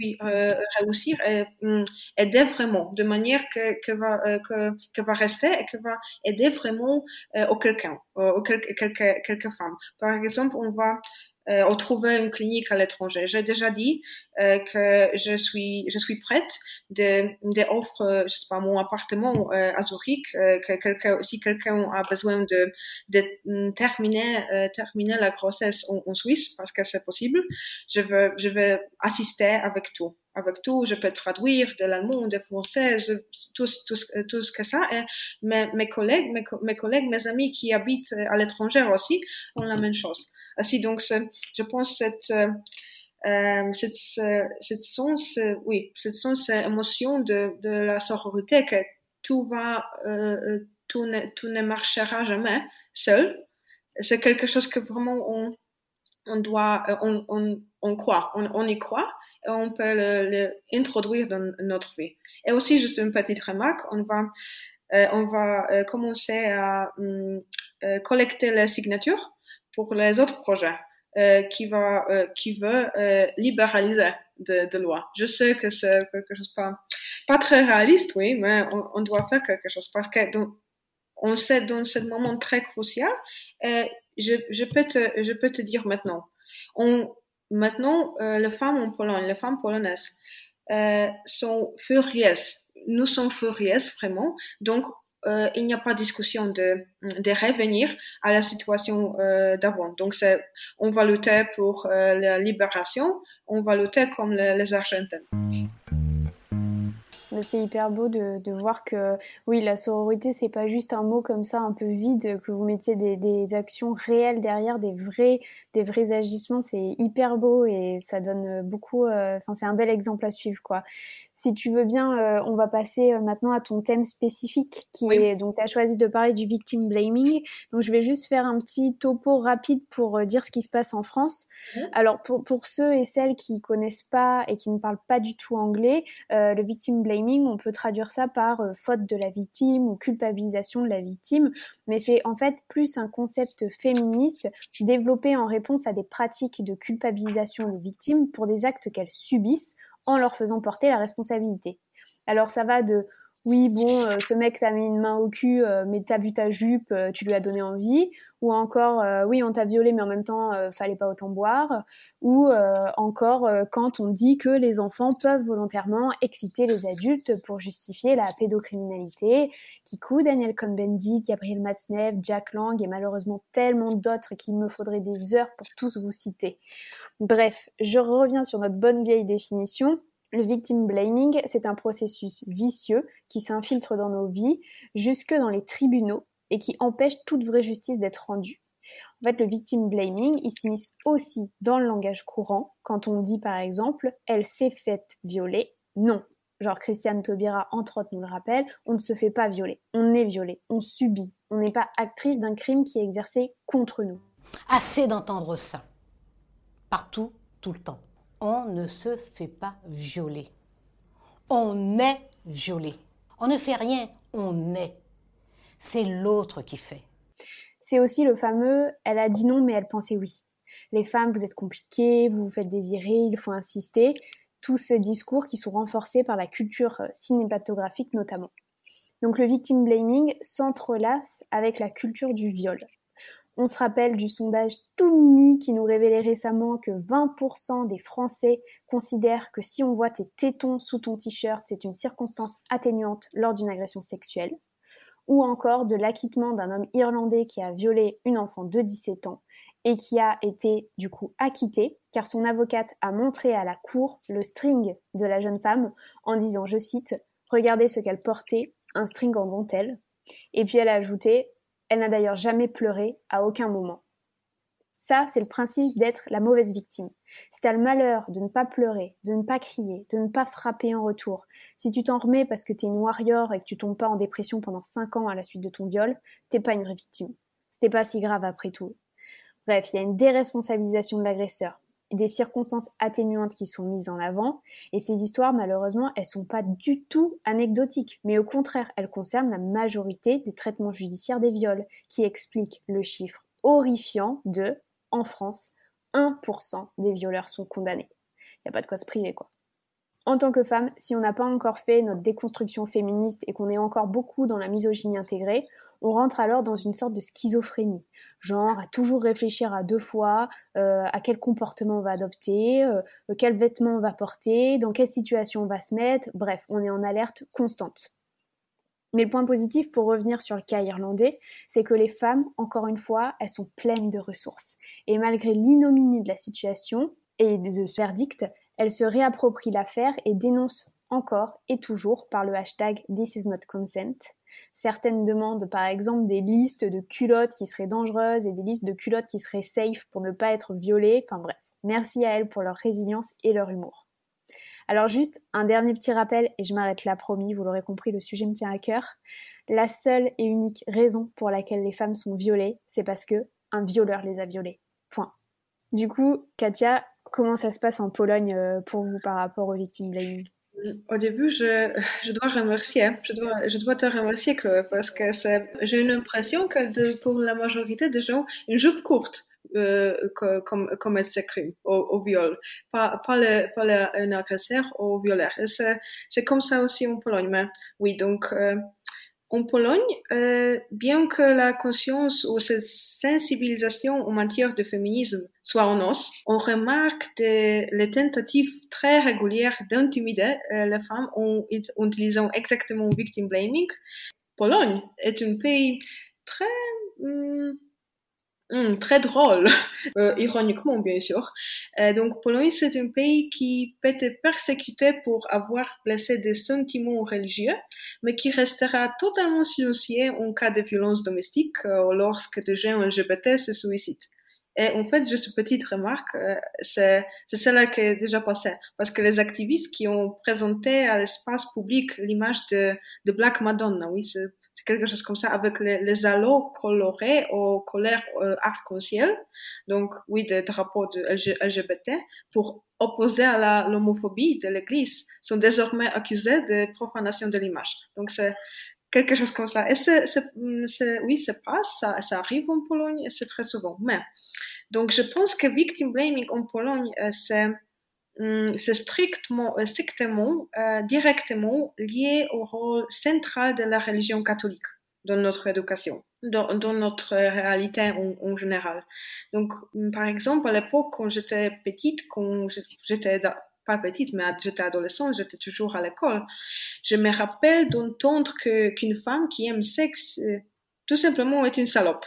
oui, euh, réussir et um, aider vraiment, de manière que, que, va, euh, que, que va rester et que va aider vraiment euh, au quelqu'un, au quelques, quelques, quelques femmes. Par exemple, on va euh, ou trouver une clinique à l'étranger. J'ai déjà dit euh, que je suis, je suis prête de, de je sais pas, mon appartement euh, à Zurich, euh, que quelqu'un, si quelqu'un a besoin de, de mm, terminer, euh, terminer la grossesse en, en, Suisse, parce que c'est possible, je veux, je veux assister avec tout. Avec tout, je peux traduire de l'allemand, de français, je, tout, tout, tout ce que ça. Et mes, mes collègues, mes, mes collègues, mes amis qui habitent à l'étranger aussi ont la même chose. Ainsi donc, je pense cette euh, euh cette, cette sens, oui, cette sens émotion de, de la sororité que tout va, euh, euh, tout, ne, tout ne marchera jamais seul. C'est quelque chose que vraiment on, on doit, on, on, on croit, on, on y croit. on peut l'introduire dans notre vie. Et aussi, juste une petite remarque, on va, euh, on va euh, commencer à hum, euh, collecter les signatures pour les autres projets qui va, qui veut libéraliser de, de loi. Je sais que c'est quelque chose pas, pas très réaliste, oui, mais on, doit faire quelque chose parce que donc, on sait dans ce moment très crucial. Je, je, peux te, je peux te dire maintenant, on, maintenant, les femmes en Pologne, les femmes polonaises, euh, sont furieuses. Nous sommes furieuses vraiment. Donc, euh, il n'y a pas discussion de, de revenir à la situation euh, d'avant. Donc, on va lutter pour euh, la libération, on va lutter comme les, Argentins c'est hyper beau de, de, voir que oui, la sororité, c'est pas juste un mot comme ça un peu vide, que vous mettiez des, des actions réelles derrière, des vrais, des vrais agissements. C'est hyper beau et ça donne beaucoup. Enfin, c'est un bel exemple à suivre, quoi. Si tu veux bien, euh, on va passer euh, maintenant à ton thème spécifique, qui est donc tu as choisi de parler du victim blaming. Donc je vais juste faire un petit topo rapide pour dire ce qui se passe en France. Alors pour, pour ceux et celles qui connaissent pas et qui ne parlent pas du tout anglais, le victim blaming on peut traduire ça par euh, faute de la victime ou culpabilisation de la victime, mais c'est en fait plus un concept féministe développé en réponse à des pratiques de culpabilisation des victimes pour des actes qu'elles subissent en leur faisant porter la responsabilité. Alors ça va de oui, bon, euh, ce mec t'a mis une main au cul, euh, mais t'as vu ta jupe, tu lui as donné envie, ou encore euh, oui on t'a violé mais en même temps euh, fallait pas autant boire, ou euh, encore quand on dit que les enfants peuvent volontairement exciter les adultes pour justifier la pédocriminalité, Kikou, Daniel Cohn-Bendit, Gabriel Matzneff, Jack Lang et malheureusement tellement d'autres qu'il me faudrait des heures pour tous vous citer. Bref, je reviens sur notre bonne vieille définition. Le victim blaming, c'est un processus vicieux qui s'infiltre dans nos vies, jusque dans les tribunaux, et qui empêche toute vraie justice d'être rendue. En fait, le victim blaming, il s'immisce aussi dans le langage courant, quand on dit par exemple elle s'est faite violer. Non. Genre Christiane Taubira, entre autres, nous le rappelle, on ne se fait pas violer, on est violé, on subit, on n'est pas actrice d'un crime qui est exercé contre nous. Assez d'entendre ça. Partout, tout le temps. On ne se fait pas violer. On est violé. On ne fait rien, on est c'est l'autre qui fait. C'est aussi le fameux elle a dit non mais elle pensait oui. Les femmes, vous êtes compliquées, vous vous faites désirer, il faut insister. Tous ces discours qui sont renforcés par la culture cinématographique notamment. Donc le victim blaming s'entrelace avec la culture du viol. On se rappelle du sondage tout mimi qui nous révélait récemment que 20% des Français considèrent que si on voit tes tétons sous ton t-shirt, c'est une circonstance atténuante lors d'une agression sexuelle ou encore de l'acquittement d'un homme irlandais qui a violé une enfant de 17 ans et qui a été du coup acquitté car son avocate a montré à la cour le string de la jeune femme en disant, je cite, Regardez ce qu'elle portait, un string en dentelle. Et puis elle a ajouté, elle n'a d'ailleurs jamais pleuré à aucun moment. Ça, c'est le principe d'être la mauvaise victime. Si t'as le malheur de ne pas pleurer, de ne pas crier, de ne pas frapper en retour, si tu t'en remets parce que t'es une warrior et que tu tombes pas en dépression pendant 5 ans à la suite de ton viol, t'es pas une vraie victime. C'était pas si grave après tout. Bref, il y a une déresponsabilisation de l'agresseur, des circonstances atténuantes qui sont mises en avant, et ces histoires, malheureusement, elles sont pas du tout anecdotiques, mais au contraire, elles concernent la majorité des traitements judiciaires des viols, qui expliquent le chiffre horrifiant de en France, 1% des violeurs sont condamnés. Il n'y a pas de quoi se priver, quoi. En tant que femme, si on n'a pas encore fait notre déconstruction féministe et qu'on est encore beaucoup dans la misogynie intégrée, on rentre alors dans une sorte de schizophrénie, genre à toujours réfléchir à deux fois euh, à quel comportement on va adopter, euh, quel vêtement on va porter, dans quelle situation on va se mettre, bref, on est en alerte constante. Mais le point positif, pour revenir sur le cas irlandais, c'est que les femmes, encore une fois, elles sont pleines de ressources. Et malgré l'ignominie de la situation et de ce verdict, elles se réapproprient l'affaire et dénoncent encore et toujours par le hashtag This is not consent. Certaines demandent par exemple des listes de culottes qui seraient dangereuses et des listes de culottes qui seraient safe pour ne pas être violées. Enfin bref, merci à elles pour leur résilience et leur humour. Alors juste un dernier petit rappel, et je m'arrête là promis, vous l'aurez compris, le sujet me tient à cœur. La seule et unique raison pour laquelle les femmes sont violées, c'est parce que un violeur les a violées. Point. Du coup, Katia, comment ça se passe en Pologne pour vous par rapport aux victimes blaming au début, je, je, dois remercier, je dois, je dois te remercier, Chloé, parce que j'ai une impression que de, pour la majorité des gens, une jupe courte, euh, comme, comme elle s'écrit au, au, viol, pas, pas, le, pas le, un agresseur au violeur. C'est comme ça aussi en Pologne. Mais oui, donc euh, en Pologne, euh, bien que la conscience ou cette sensibilisation en matière de féminisme soit en os, on remarque des, les tentatives très régulières d'intimider euh, les femmes en, utilisant exactement victim blaming. Pologne est un pays très... Hum, hum, très drôle, *laughs* euh, ironiquement bien sûr. Euh, donc Pologne, c'est un pays qui peut être persécuté pour avoir blessé des sentiments religieux, mais qui restera totalement silencieux en cas de violence domestique euh, lorsque des gens LGBT se suicident. Et en fait, juste une petite remarque, euh, c'est celle qui est déjà passée. Parce que les activistes qui ont présenté à l'espace public l'image de, de Black Madonna, oui, c'est quelque chose comme ça, avec les, les colorés aux couleurs euh, arc-en-ciel, donc oui, des drapeaux de LGBT, pour opposer à l'homophobie de l'Église, sont désormais accusés de profanation de l'image. Donc c'est quelque chose comme ça. Et c'est, oui, ça passe, ça, ça arrive en Pologne, c'est très souvent. Mais, donc je pense que victim blaming en Pologne, euh, c'est c'est strictement, euh, strictement euh, directement lié au rôle central de la religion catholique dans notre éducation, dans, notre réalité en, général. Donc, hum, par exemple, à l'époque, quand j'étais petite, quand j'étais pas petite, mais j'étais adolescente, j'étais toujours à l'école, je me rappelle d'entendre qu'une femme qui aime sexe, euh, tout simplement, est une salope.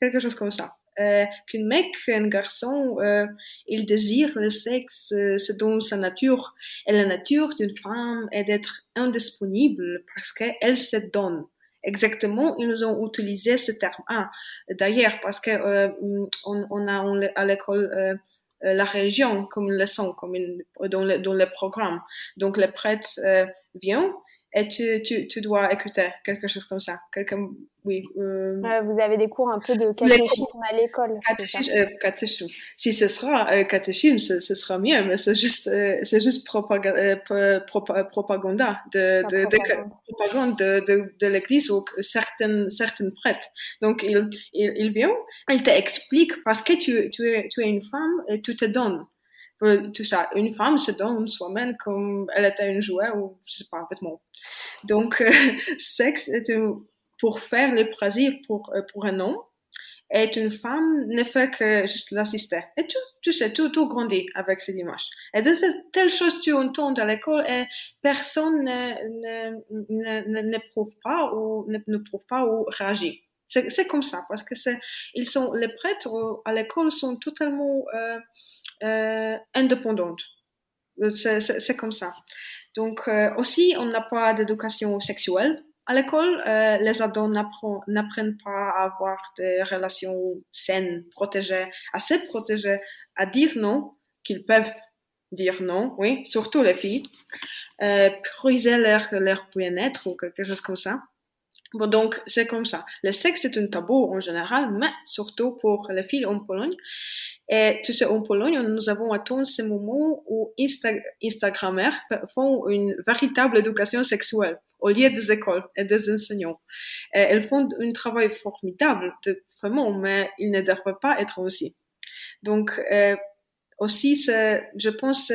Quelque chose comme ça euh, qu'un mec, un garçon, euh, il désire le sexe, euh, dans sa nature. Et la nature d'une femme est d'être indisponible parce qu'elle se donne. Exactement, ils nous ont utilisé ce terme. Ah, d'ailleurs, parce que euh, on, a à l'école la religion comme leçon, comme dans, le, dans le programme. Donc le prêtre vient et tu, tu, tu, dois écouter quelque chose comme ça. Quelqu'un, oui. Euh, vous avez des cours un peu de catéchisme à l'école. Catéchisme, euh, catéchisme. Si ce sera euh, catéchisme, ce, ce, sera mieux, mais c'est juste, euh, c'est juste propaganda, euh, propaganda de, de, propagande. de, propagande de, de, l'église ou certaines, certaines prêtres. Donc, il, il, il vient, il t'explique parce que tu, tu es, tu es une femme et tu te donnes tout ça. Une femme se donne soi-même comme elle était une jouet ou je sais pas, un vêtement. Donc, euh, *laughs* sexe est pour faire le plaisir pour, euh, pour un homme. Et une femme ne fait que juste l'assister. Et tout, tu sais, tout, tout grandit avec cette image. Et de telles choses tu entends à l'école et personne ne, ne, ne, ne, prouve pas ou ne, ne prouve pas ou réagit. C'est comme ça parce que c'est, ils sont, les prêtres à l'école sont totalement euh, euh, indépendantes. C'est comme ça. Donc euh, aussi, on n'a pas d'éducation sexuelle. À l'école, euh, les ados n'apprennent pas à avoir des relations saines, protégées, assez protégées, à dire non, qu'ils peuvent dire non, oui, surtout les filles, euh, prioriser leur, leur bien-être ou quelque chose comme ça. Bon, donc, c'est comme ça. Le sexe est un tabou en général, mais surtout pour les filles en Pologne. Et tu sais, en Pologne, nous avons atteint ce moment où Insta font une véritable éducation sexuelle au lieu des écoles et des enseignants. Elles font un travail formidable, vraiment, mais ils ne devraient pas être aussi. Donc, euh, aussi, je pense,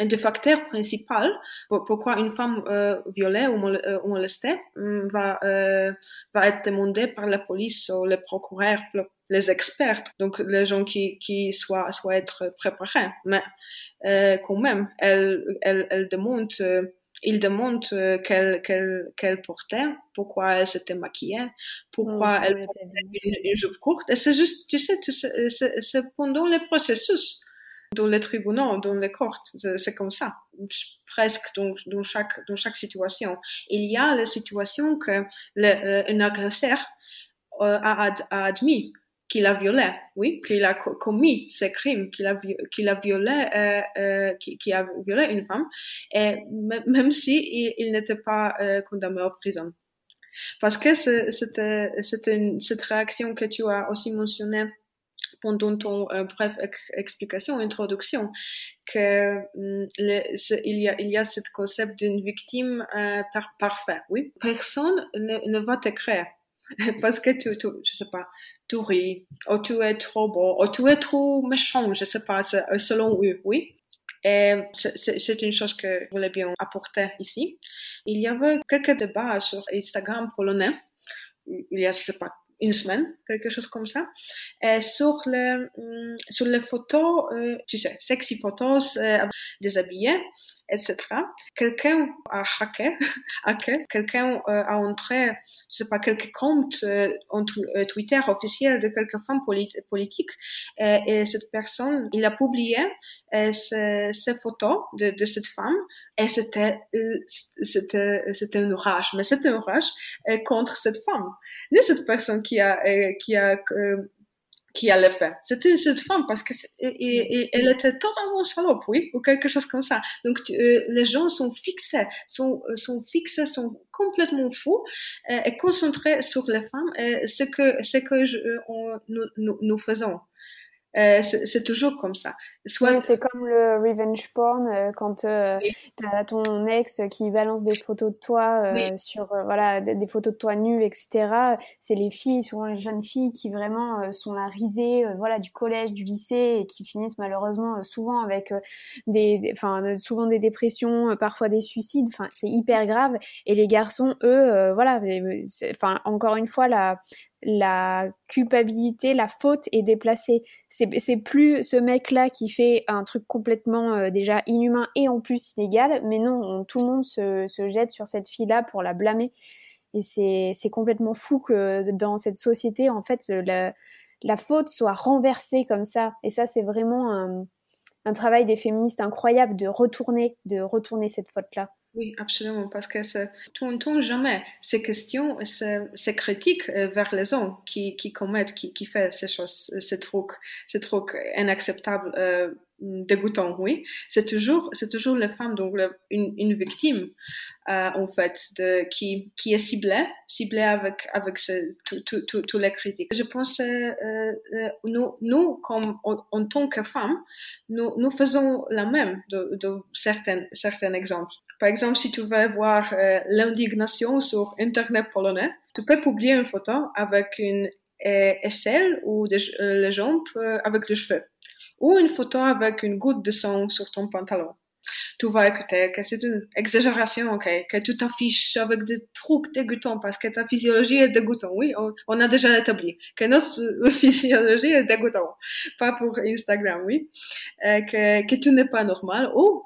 un des facteurs principaux pourquoi une femme euh, violée ou, molestée hum, va, euh, va être demandée par la police ou le procureur les experts, donc les gens qui, qui soient, soient être préparés. Mais euh, quand même, elle, elle, elle demande, euh, il demande euh, quelle, portait, pourquoi elle s'était maquillée, pourquoi elle portait une, une, jupe courte. Et c'est juste, tu sais, c'est pendant le processus, dans les tribunaux, dans les courtes, c'est comme ça, presque dans, dans, chaque, dans chaque situation. Il y a la situation que le, euh, un agresseur euh, a, a admis qu'il a violé, oui, qu'il a commis ces crimes, qu'il a, violé, euh, euh, a violé une femme, et même si il, n'était pas euh, condamné en prison. Parce que c'était, cette réaction que tu as aussi mentionnée pendant ton euh, bref explication, introduction, que mm, il y a il y a ce concept d'une victime par, parfaite. Oui, personne ne, ne va te créer *laughs* parce que tu, tu je sais pas, tu ris, ou tu es trop beau, ou tu es trop méchant, je sais pas, selon eux, oui. Et c'est une chose que je voulais bien apporter ici. Il y avait quelques débats sur Instagram polonais. Il y a, je sais pas, une semaine, quelque chose comme ça. Le, mm, sur les photos, euh, tu sais, sexy photos, euh, déshabillés, etc. Quelqu'un a hacké, *laughs* hacké quelqu'un euh, a entré, je sais pas, quelques comptes euh, en euh, Twitter officiels de quelques femmes politiques et, et, cette personne, il a publié ces, photos de, cette femme et c'était c'était c'était une rage, mais c'était une rage contre cette femme, ni cette personne qui a qui a qui allait faire. C'était cette femme parce que et, elle était totalement salope, oui, ou quelque chose comme ça. Donc euh, les gens sont fixés, sont euh, sont fixés, sont complètement fous euh, et concentrés sur les femmes. Et ce que ce que je, on, nous, nous, nous faisons. Euh, c'est toujours comme ça. Soit c'est comme le revenge porn euh, quand euh, tu as ton ex qui balance des photos de toi sur voilà des, photos de toi nu etc. C'est les filles, souvent les jeunes filles qui vraiment sont la risée voilà du collège, du lycée et qui finissent malheureusement souvent avec des enfin souvent des dépressions, parfois des suicides. Enfin c'est hyper grave et les garçons eux voilà enfin encore une fois la la culpabilité, la faute est déplacée. C'est plus ce mec-là qui fait un truc complètement euh, déjà inhumain et en plus illégal, mais non, tout le monde se, jette sur cette fille-là pour la blâmer. Et c'est complètement fou que dans cette société, en fait, la, la faute soit renversée comme ça. Et ça, c'est vraiment un, un travail des féministes incroyable de retourner, de retourner cette faute-là. Oui, absolument, parce que tout tourne jamais ces questions, ces, critiques euh, vers les hommes qui, qui commettent, qui, qui font ces choses, ces trucs, ces trucs inacceptables, euh, dégoûtants, oui. C'est toujours, c'est toujours la femme, donc une, une, victime, euh, en fait, de, qui, qui est ciblée, ciblée avec, avec tous les critiques. Je pense, euh, euh, nous, nous, comme en, tant que femmes, nous, nous faisons la même de, de certains, certains exemples. Par exemple, si tu veux voir euh, l'indignation sur Internet polonais, tu peux publier une photo avec une euh, aisselle ou euh, les jambes avec les cheveux, ou une photo avec une goutte de sang sur ton pantalon tu vas écouter que c'est une exagération, ok, que tu t'affiches avec des trucs dégoûtants parce que ta physiologie est dégoûtante. Oui, on, a déjà établi que notre *laughs* physiologie est dégoûtante. Pas pour Instagram, oui. Euh, que, que tu n'es pas normal ou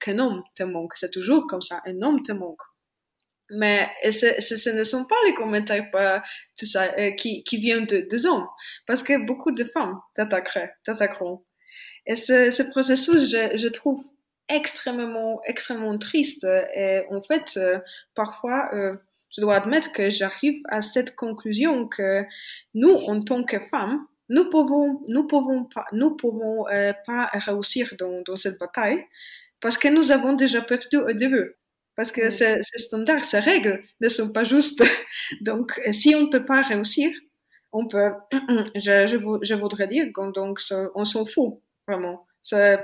qu'un homme te manque. C'est toujours comme ça. Un homme te manque. Mais ce, ce, ne sont pas les commentaires pas, tout ça, euh, qui, qui viennent de, des hommes. Parce que beaucoup de femmes t'attaqueront. Et ce, ce processus, je, je trouve extrêmement, extrêmement triste. Et en fait, euh, parfois, euh, je dois admettre que j'arrive à cette conclusion que nous, en tant que femmes, nous pouvons, nous pouvons pas, nous pouvons euh, pas réussir dans, dans cette bataille parce que nous avons déjà perdu au début. Parce que ces, ces, standards, ces règles ne sont pas justes. *laughs* Donc, si on ne peut pas réussir, on peut, *clears throat* je, je, je voudrais dire, donc, on s'en fout, vraiment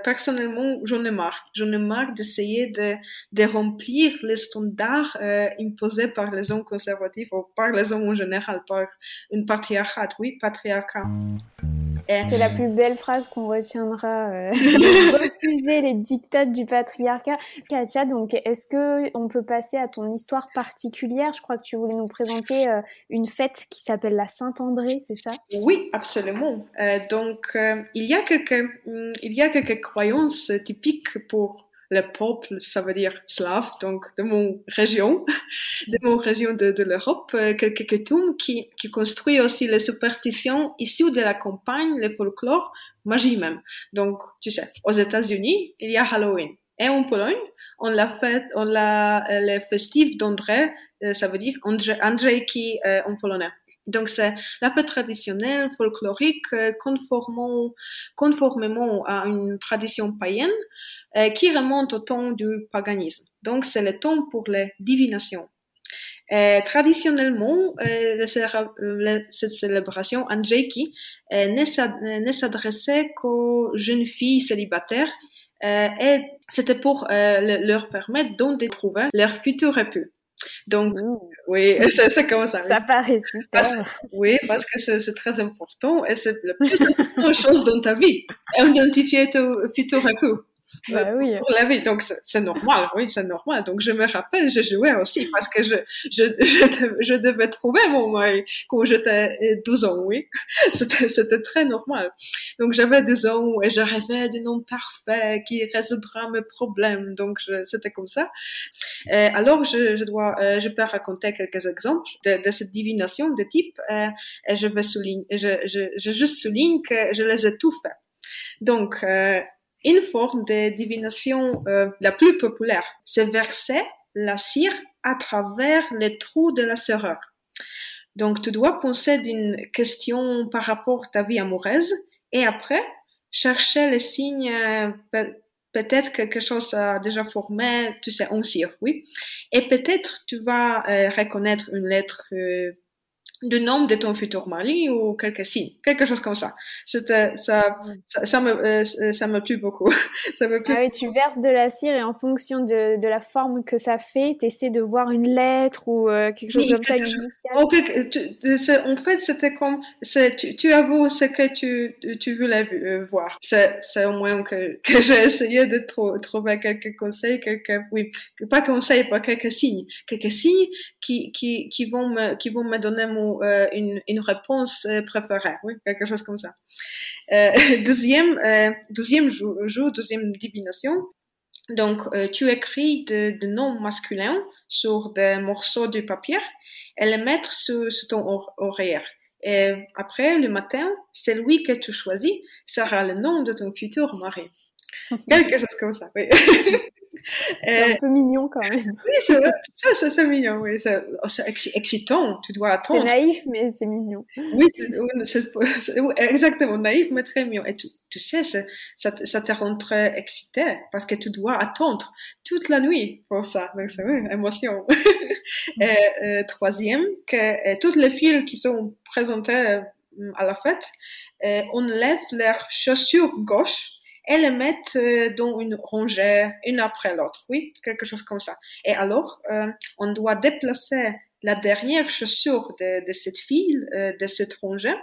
personnellement, j'en ai marre. J'en ai marre d'essayer de, remplir les standards euh, imposés par les hommes conservatifs ou par les hommes en général, par une patriarcat, oui, patriarcat. C'est la plus belle phrase qu'on retiendra. *laughs* Euh, refuser les dictats du patriarcat. Katia, donc est-ce que on peut passer à ton histoire particulière? Je crois que tu voulais nous présenter euh, une fête qui s'appelle la Saint-André, c'est ça? Oui, absolument. Euh, donc euh, il y a quelques il y a quelques croyances typiques pour le peuple, ça veut dire slave, donc de mon région, *laughs* de mon région de, de l'Europe, euh, quelques coutumes qui, qui construit aussi les superstitions issues de la campagne, le folklore, magie même. Donc, tu sais, aux États-Unis, il y a Halloween. Et en Pologne, on l'a fait, on l'a, euh, les festifs d'André, euh, ça veut dire Andrzej, Andrzejki en polonais. Donc c'est la fête traditionnelle, folklorique, conformément, conformément à une tradition païenne, euh, qui remonte au temps du paganisme. Donc c'est le temps pour les divinations. traditionnellement, cette célébration Anjeki ne s'adressait qu'aux jeunes filles célibataires et c'était pour leur permettre donc de trouver leur futur époux. Donc, oui, *laughs* ça, commence à Ça paraît super. oui, parce que c'est très important et c'est la plus *laughs* importante chose dans ta vie. Identifier ton futur époux. Bah oui. pour la vie. Donc, c'est normal, oui, c'est normal. Donc, je me rappelle, je jouais aussi parce que je, je, je, devais trouver mon mari quand j'étais 12 ans, oui. *laughs* C'était très normal. Donc, j'avais 12 ans et je rêvais d'un homme parfait qui résoudra mes problèmes. Donc, c'était comme ça. Et alors, je, je dois, euh, je peux raconter quelques exemples de, de cette divination de type euh, et je vais souligner, je, je, je juste souligne que je les ai tout fait. Donc, euh, une forme de divination euh, la plus populaire, c'est verser la cire à travers les trous de la serrure. Donc, tu dois penser d'une question par rapport à ta vie amoureuse et après, chercher les signes, euh, peut-être quelque chose a déjà formé, tu sais, en cire, oui. Et peut-être tu vas euh, reconnaître une lettre le nom de ton futur mari ou quelque signes, quelque chose comme ça. C'était, ça, ça, ça, me, euh, ça me plu beaucoup. ça me *laughs* Ah oui, tu verses de la cire et en fonction de, de la forme que ça fait, tu essaies de voir une lettre ou euh, quelque chose comme ça, en fait, c'était comme, tu, tu avoues ce que tu, tu voulais euh, voir. C'est, c'est au moins que, *laughs* que j'ai essayé de trouver quelques conseils, quelques, oui, pas conseils, pas quelques signes, quelques signes qui, qui, qui vont me, qui vont me donner mon euh, une, réponse euh, préférée, quelque chose comme ça. Euh, *laughs* deuxième, deuxième jour, deuxième divination. Donc, tu écris de, de noms masculins sur des morceaux de papier et les mettre sur, ton oreiller. Et après, le matin, celui que tu choisis sera le nom de ton futur mari. *laughs* Quelque chose comme ça, oui. C'est un peu mignon quand même. Oui, c'est ça, c'est mignon, oui. C'est oh, excitant, tu dois attendre. C'est naïf, mais c'est mignon. Oui, c'est exactement, naïf, mais très mignon. Et tu, tu sais, ça, ça te rend très excité parce que tu dois attendre toute la nuit pour ça. Donc, c'est une émotion. *laughs* Et, euh, troisième, que euh, toutes les filles qui sont présentées euh, à la fête, on lève leurs chaussures gauche et les mettre euh, dans une rangée, une après l'autre. Oui, quelque chose comme ça. Et alors, euh, on doit déplacer la dernière chaussure de, de cette file, euh, de cette rangée,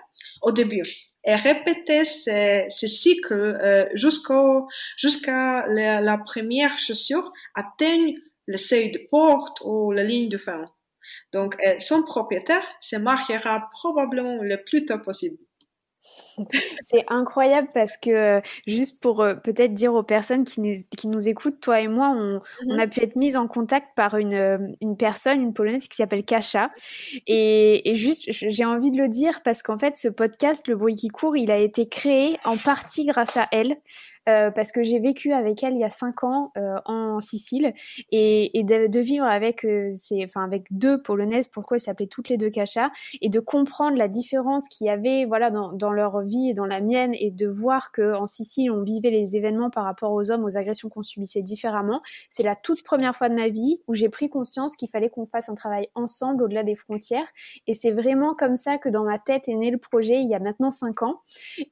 au début. Et répéter ce, ce cycle euh, jusqu'à la, la, première chaussure atteigne le seuil de porte ou la ligne de fin. Donc, son propriétaire se mariera probablement le plus tôt possible. *laughs* C'est incroyable parce que, juste pour euh, peut-être dire aux personnes qui, qui, nous écoutent, toi et moi, on, on, a mm-hmm. pu être mis en contact par une, euh, une personne, une polonaise qui s'appelle Kasia. Et, et juste, j'ai envie de le dire parce qu'en fait, ce podcast, Le bruit qui court, il a été créé en partie grâce à elle. Euh, parce que j'ai vécu avec elle il y a cinq ans euh, en Sicile et, de, vivre avec euh, enfin avec deux polonaises, pourquoi elles s'appelaient toutes les deux Kacha, et de comprendre la différence qu'il y avait voilà dans, leur vie et dans la mienne et de voir que en Sicile on vivait les événements par rapport aux hommes, aux agressions qu'on subissait différemment. C'est la toute première fois de ma vie où j'ai pris conscience qu'il fallait qu'on fasse un travail ensemble au-delà des frontières et c'est vraiment comme ça que dans ma tête est né le projet il y a maintenant cinq ans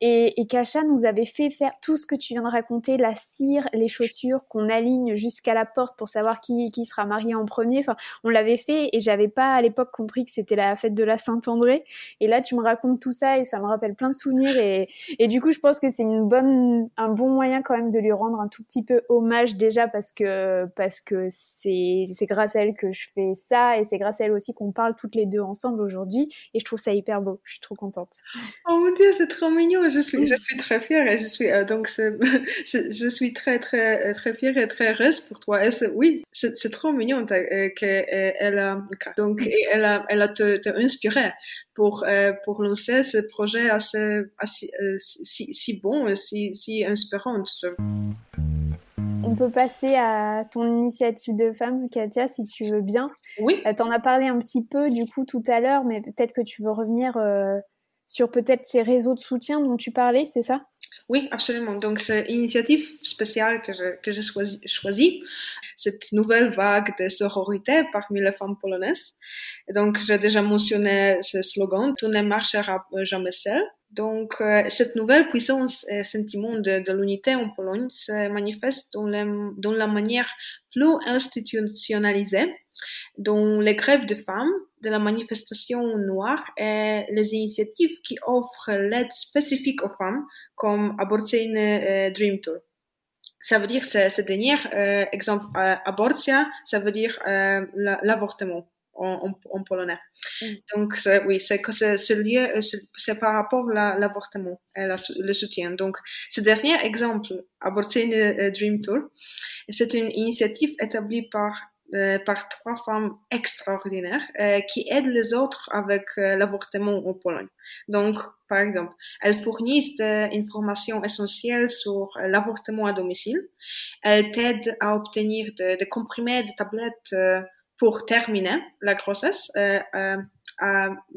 et, et nous avait fait faire tout ce que tu viens raconter, la cire, les chaussures qu'on aligne jusqu'à la porte pour savoir qui, qui sera marié en premier. Enfin, on l'avait fait et j'avais pas à l'époque compris que c'était la fête de la Saint-André. Et là, tu me racontes tout ça et ça me rappelle plein de souvenirs. Et, et du coup, je pense que c'est une bonne, un bon moyen quand même de lui rendre un tout petit peu hommage déjà parce que, parce que c'est, c'est grâce à elle que je fais ça et c'est grâce à elle aussi qu'on parle toutes les deux ensemble aujourd'hui. Et je trouve ça hyper beau. Je suis trop contente. Oh mon dieu, c'est trop mignon. Je suis, je suis très fière et je suis, euh, donc, *laughs* je suis très, très, très fière et très heureuse pour toi. Et oui, c'est trop mignon euh, qu'elle euh, a, donc, elle a, elle a te, te inspiré pour, euh, pour lancer ce projet assez, assez si, si, bon et si, si inspirant. On peut passer à ton initiative de femme, Katia, si tu veux bien. Oui. Tu en as parlé un petit peu du coup tout à l'heure, mais peut-être que tu veux revenir sur peut-être ces réseaux de soutien dont tu parlais, c'est ça? Oui, absolument. Donc, c'est une initiative spéciale que j'ai que choisi, choisi, cette nouvelle vague de sororité parmi les femmes polonaises. Donc, j'ai déjà mentionné ce slogan, tout ne marchera jamais seul. Donc, euh, cette nouvelle puissance et sentiment de, l'unité en Pologne se manifeste dans la manière plus institutionnalisée dont les grèves de femmes, de la manifestation noire et les initiatives qui offrent l'aide spécifique aux femmes, comme Aborcyjny euh, Dream Tour. Ça veut dire, ce, ce dernier euh, exemple, euh, abortia, ça veut dire euh, l'avortement en, en, polonais. Mm. Donc, oui, c'est que ce lieu, c'est par rapport à l'avortement et la, le soutien. Donc, ce dernier exemple, Aborcyjny euh, Dream Tour, c'est une initiative établie par euh, par trois femmes extraordinaires euh, qui aident les autres avec euh, l'avortement en Pologne. Donc, par exemple, elles fournissent des informations essentielles sur l'avortement à domicile. Elles t'aident à obtenir des de comprimés, des tablettes pour terminer la grossesse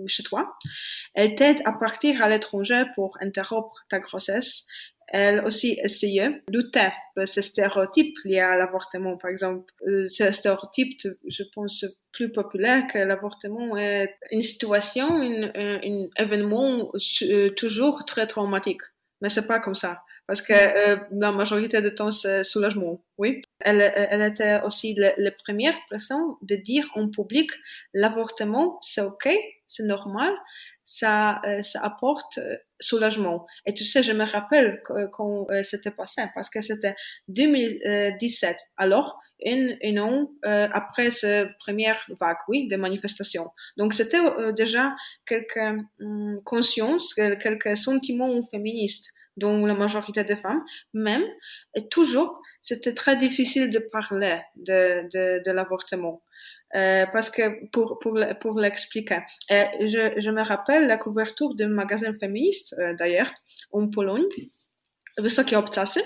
chez toi. Elles t'aident à partir à l'étranger pour interrompre ta grossesse elle aussi essayé de lutter ces stéréotypes liés à l'avortement. Par exemple, euh, ce stéréotype, je pense, plus populaire que l'avortement est une situation, un événement euh, toujours très traumatique. Mais c'est pas comme ça. Parce que euh, la majorité du temps, c'est soulagement. Oui. Elle, était aussi la, première personne de dire en public l'avortement, c'est OK, c'est normal, ça, euh, ça apporte euh, soulagement. Et tu sais, je me rappelle quand euh, c'était passé, parce que c'était 2017. Alors, un, un an après cette première vague, oui, de manifestations. Donc, c'était déjà quelques hum, consciences, quelques sentiments féministes dont la majorité des femmes, même, et toujours, c'était très difficile de parler de, de, de l'avortement. Euh, parce que pour pour pour l'expliquer, euh, je, je me rappelle la couverture d'un magasin féministe euh, d'ailleurs en Pologne, Wysokie Obcasy.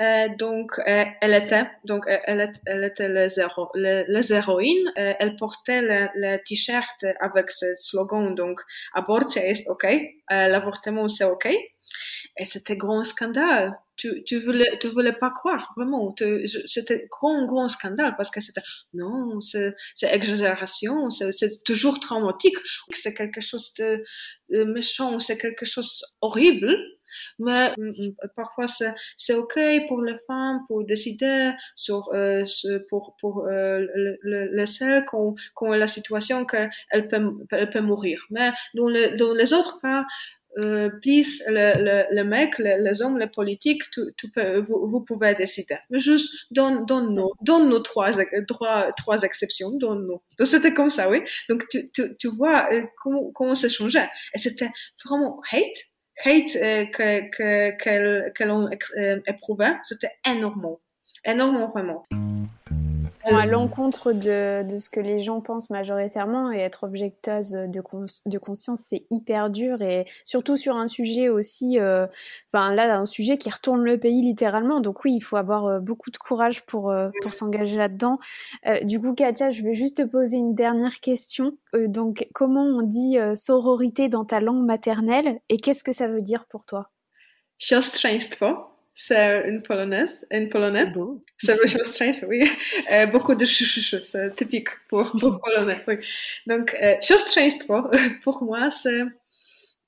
Euh, donc euh, elle était donc elle, elle était les, héro, les, les elle portait le, le t-shirt avec ce slogan donc abortion est ok, l'avortement c'est ok. Et c'était grand scandale. Tu, tu voulais, tu voulais pas croire, vraiment. C'était grand, grand scandale parce que c'était, non, c'est exagération, c'est toujours traumatique. C'est quelque chose de, méchant, c'est quelque chose horrible. Mais mm, mm, parfois c'est ok pour les femmes pour décider sur euh, pour pour euh, le, le, le seul quand quand la situation qu'elle peut elle peut mourir. Mais dans les autres cas euh, le, le, le mec, le, les hommes, les politiques, tu, tu peux, vous, vous, pouvez décider. Mais juste, donne, donne nous, donne trois, trois, trois exceptions, donne nous. Donc c'était comme ça, oui. Donc tu, tu, tu vois euh, comment, comment ça changeait. Et c'était vraiment hate, hate euh, que, que, que, que l'on euh, éprouvait, c'était énorme, énorme vraiment à l'encontre de, de, ce que les gens pensent majoritairement et être objecteuse de, de conscience, c'est hyper dur et surtout sur un sujet aussi, euh, ben là, un sujet qui retourne le pays littéralement. Donc oui, il faut avoir euh, beaucoup de courage pour, euh, pour s'engager là-dedans. Euh, du coup, Katia, je vais juste te poser une dernière question. donc, comment on dit sororité dans ta langue maternelle et qu'est-ce que ça veut dire pour toi? Siostrzeństwo c'est une polonaise, une polonais. C'est vraiment strange, oui. Euh, beaucoup de ch, c'est typique pour, pour *laughs* polonais. Oui. Donc, euh, siostrzeństwo, *laughs* pour moi, c'est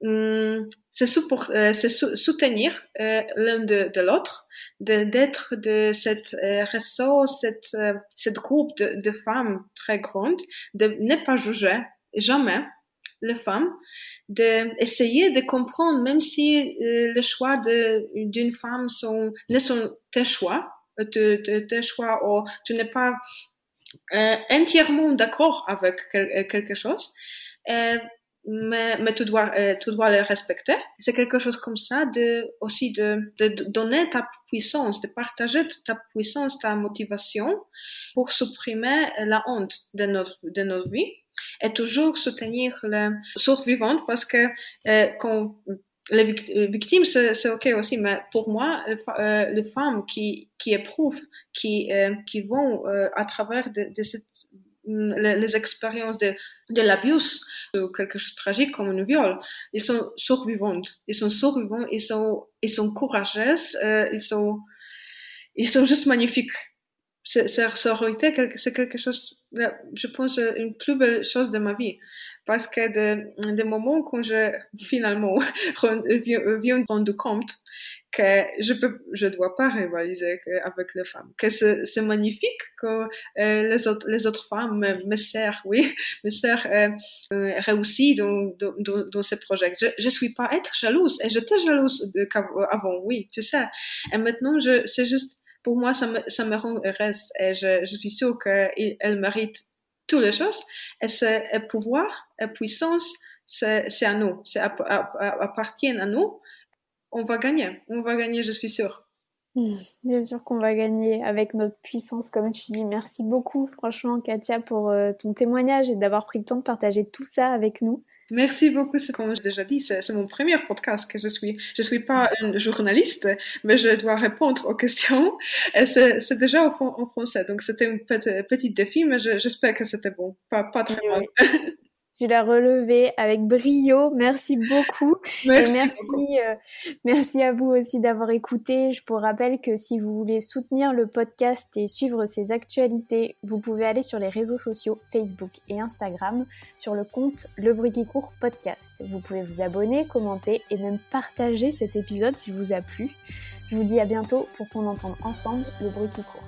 um, euh, soutenir euh, l'un de, de l'autre, d'être de, de cette euh, réseau, cette, euh, cette groupe de, de femmes très grandes, de ne pas juger jamais les femmes, d'essayer de, comprendre, même si euh, le choix d'une femme sont, ne sont tes choix, euh, tes, choix, ou tu n'es pas euh, entièrement d'accord avec quelque chose, mais, mais tu dois, tu dois le respecter. C'est quelque chose comme ça de, aussi de, de, donner ta puissance, de partager ta puissance, ta motivation pour supprimer la honte de notre, de notre vie et toujours soutenir les survivantes parce que euh, quand les victimes, c'est ok aussi, mais pour moi, euh, les femmes qui, qui éprouvent, qui, euh, qui vont euh, à travers cette les, expériences de, de l'abus ou quelque chose de tragique comme un viol, ils sont survivantes. Ils sont survivants, ils sont, ils sont courageux, euh, ils sont, ils sont juste magnifiques. C'est, c'est quelque chose, je pense, une plus belle chose de ma vie. Parce que des de moments quand je, finalement, *laughs* viens me rendre compte que je peux, je dois pas rivaliser avec les femmes, que c'est magnifique que euh, les autres, les autres femmes, mes sœurs, oui, *laughs* mes sœurs euh, euh, dans, dans, dans ces projets. Je, je suis pas être jalouse et j'étais jalouse avant, oui, tu sais. Et maintenant, c'est juste, pour moi, ça me, ça me rend heureuse et je, je suis sûre qu'elle mérite toutes les choses. Et c'est pouvoir, et puissance, c'est à nous, c'est appartient à nous on va gagner. On va gagner, je suis sûre. Hmm, bien sûr qu'on va gagner avec notre puissance, comme tu dis. Merci beaucoup, franchement, Katia, pour euh, ton témoignage et d'avoir pris le temps de partager tout ça avec nous. Merci beaucoup. Comme j'ai déjà dit, c'est mon premier podcast que je suis. Je suis pas une journaliste, mais je dois répondre aux questions. Et c'est déjà en, français, donc c'était un petit, défi, mais j'espère que c'était bon. Pas, pas très mal. *laughs* Tu l'as relevé avec brio. Merci beaucoup. *laughs* Merci, et merci, euh, merci à vous aussi d'avoir écouté. Je vous rappelle que si vous voulez soutenir le podcast et suivre ses actualités, vous pouvez aller sur les réseaux sociaux Facebook et Instagram sur le compte Le Bruit qui court podcast. Vous pouvez vous abonner, commenter et même partager cet épisode si vous a plu. Je vous dis à bientôt pour qu'on entende ensemble le bruit qui court.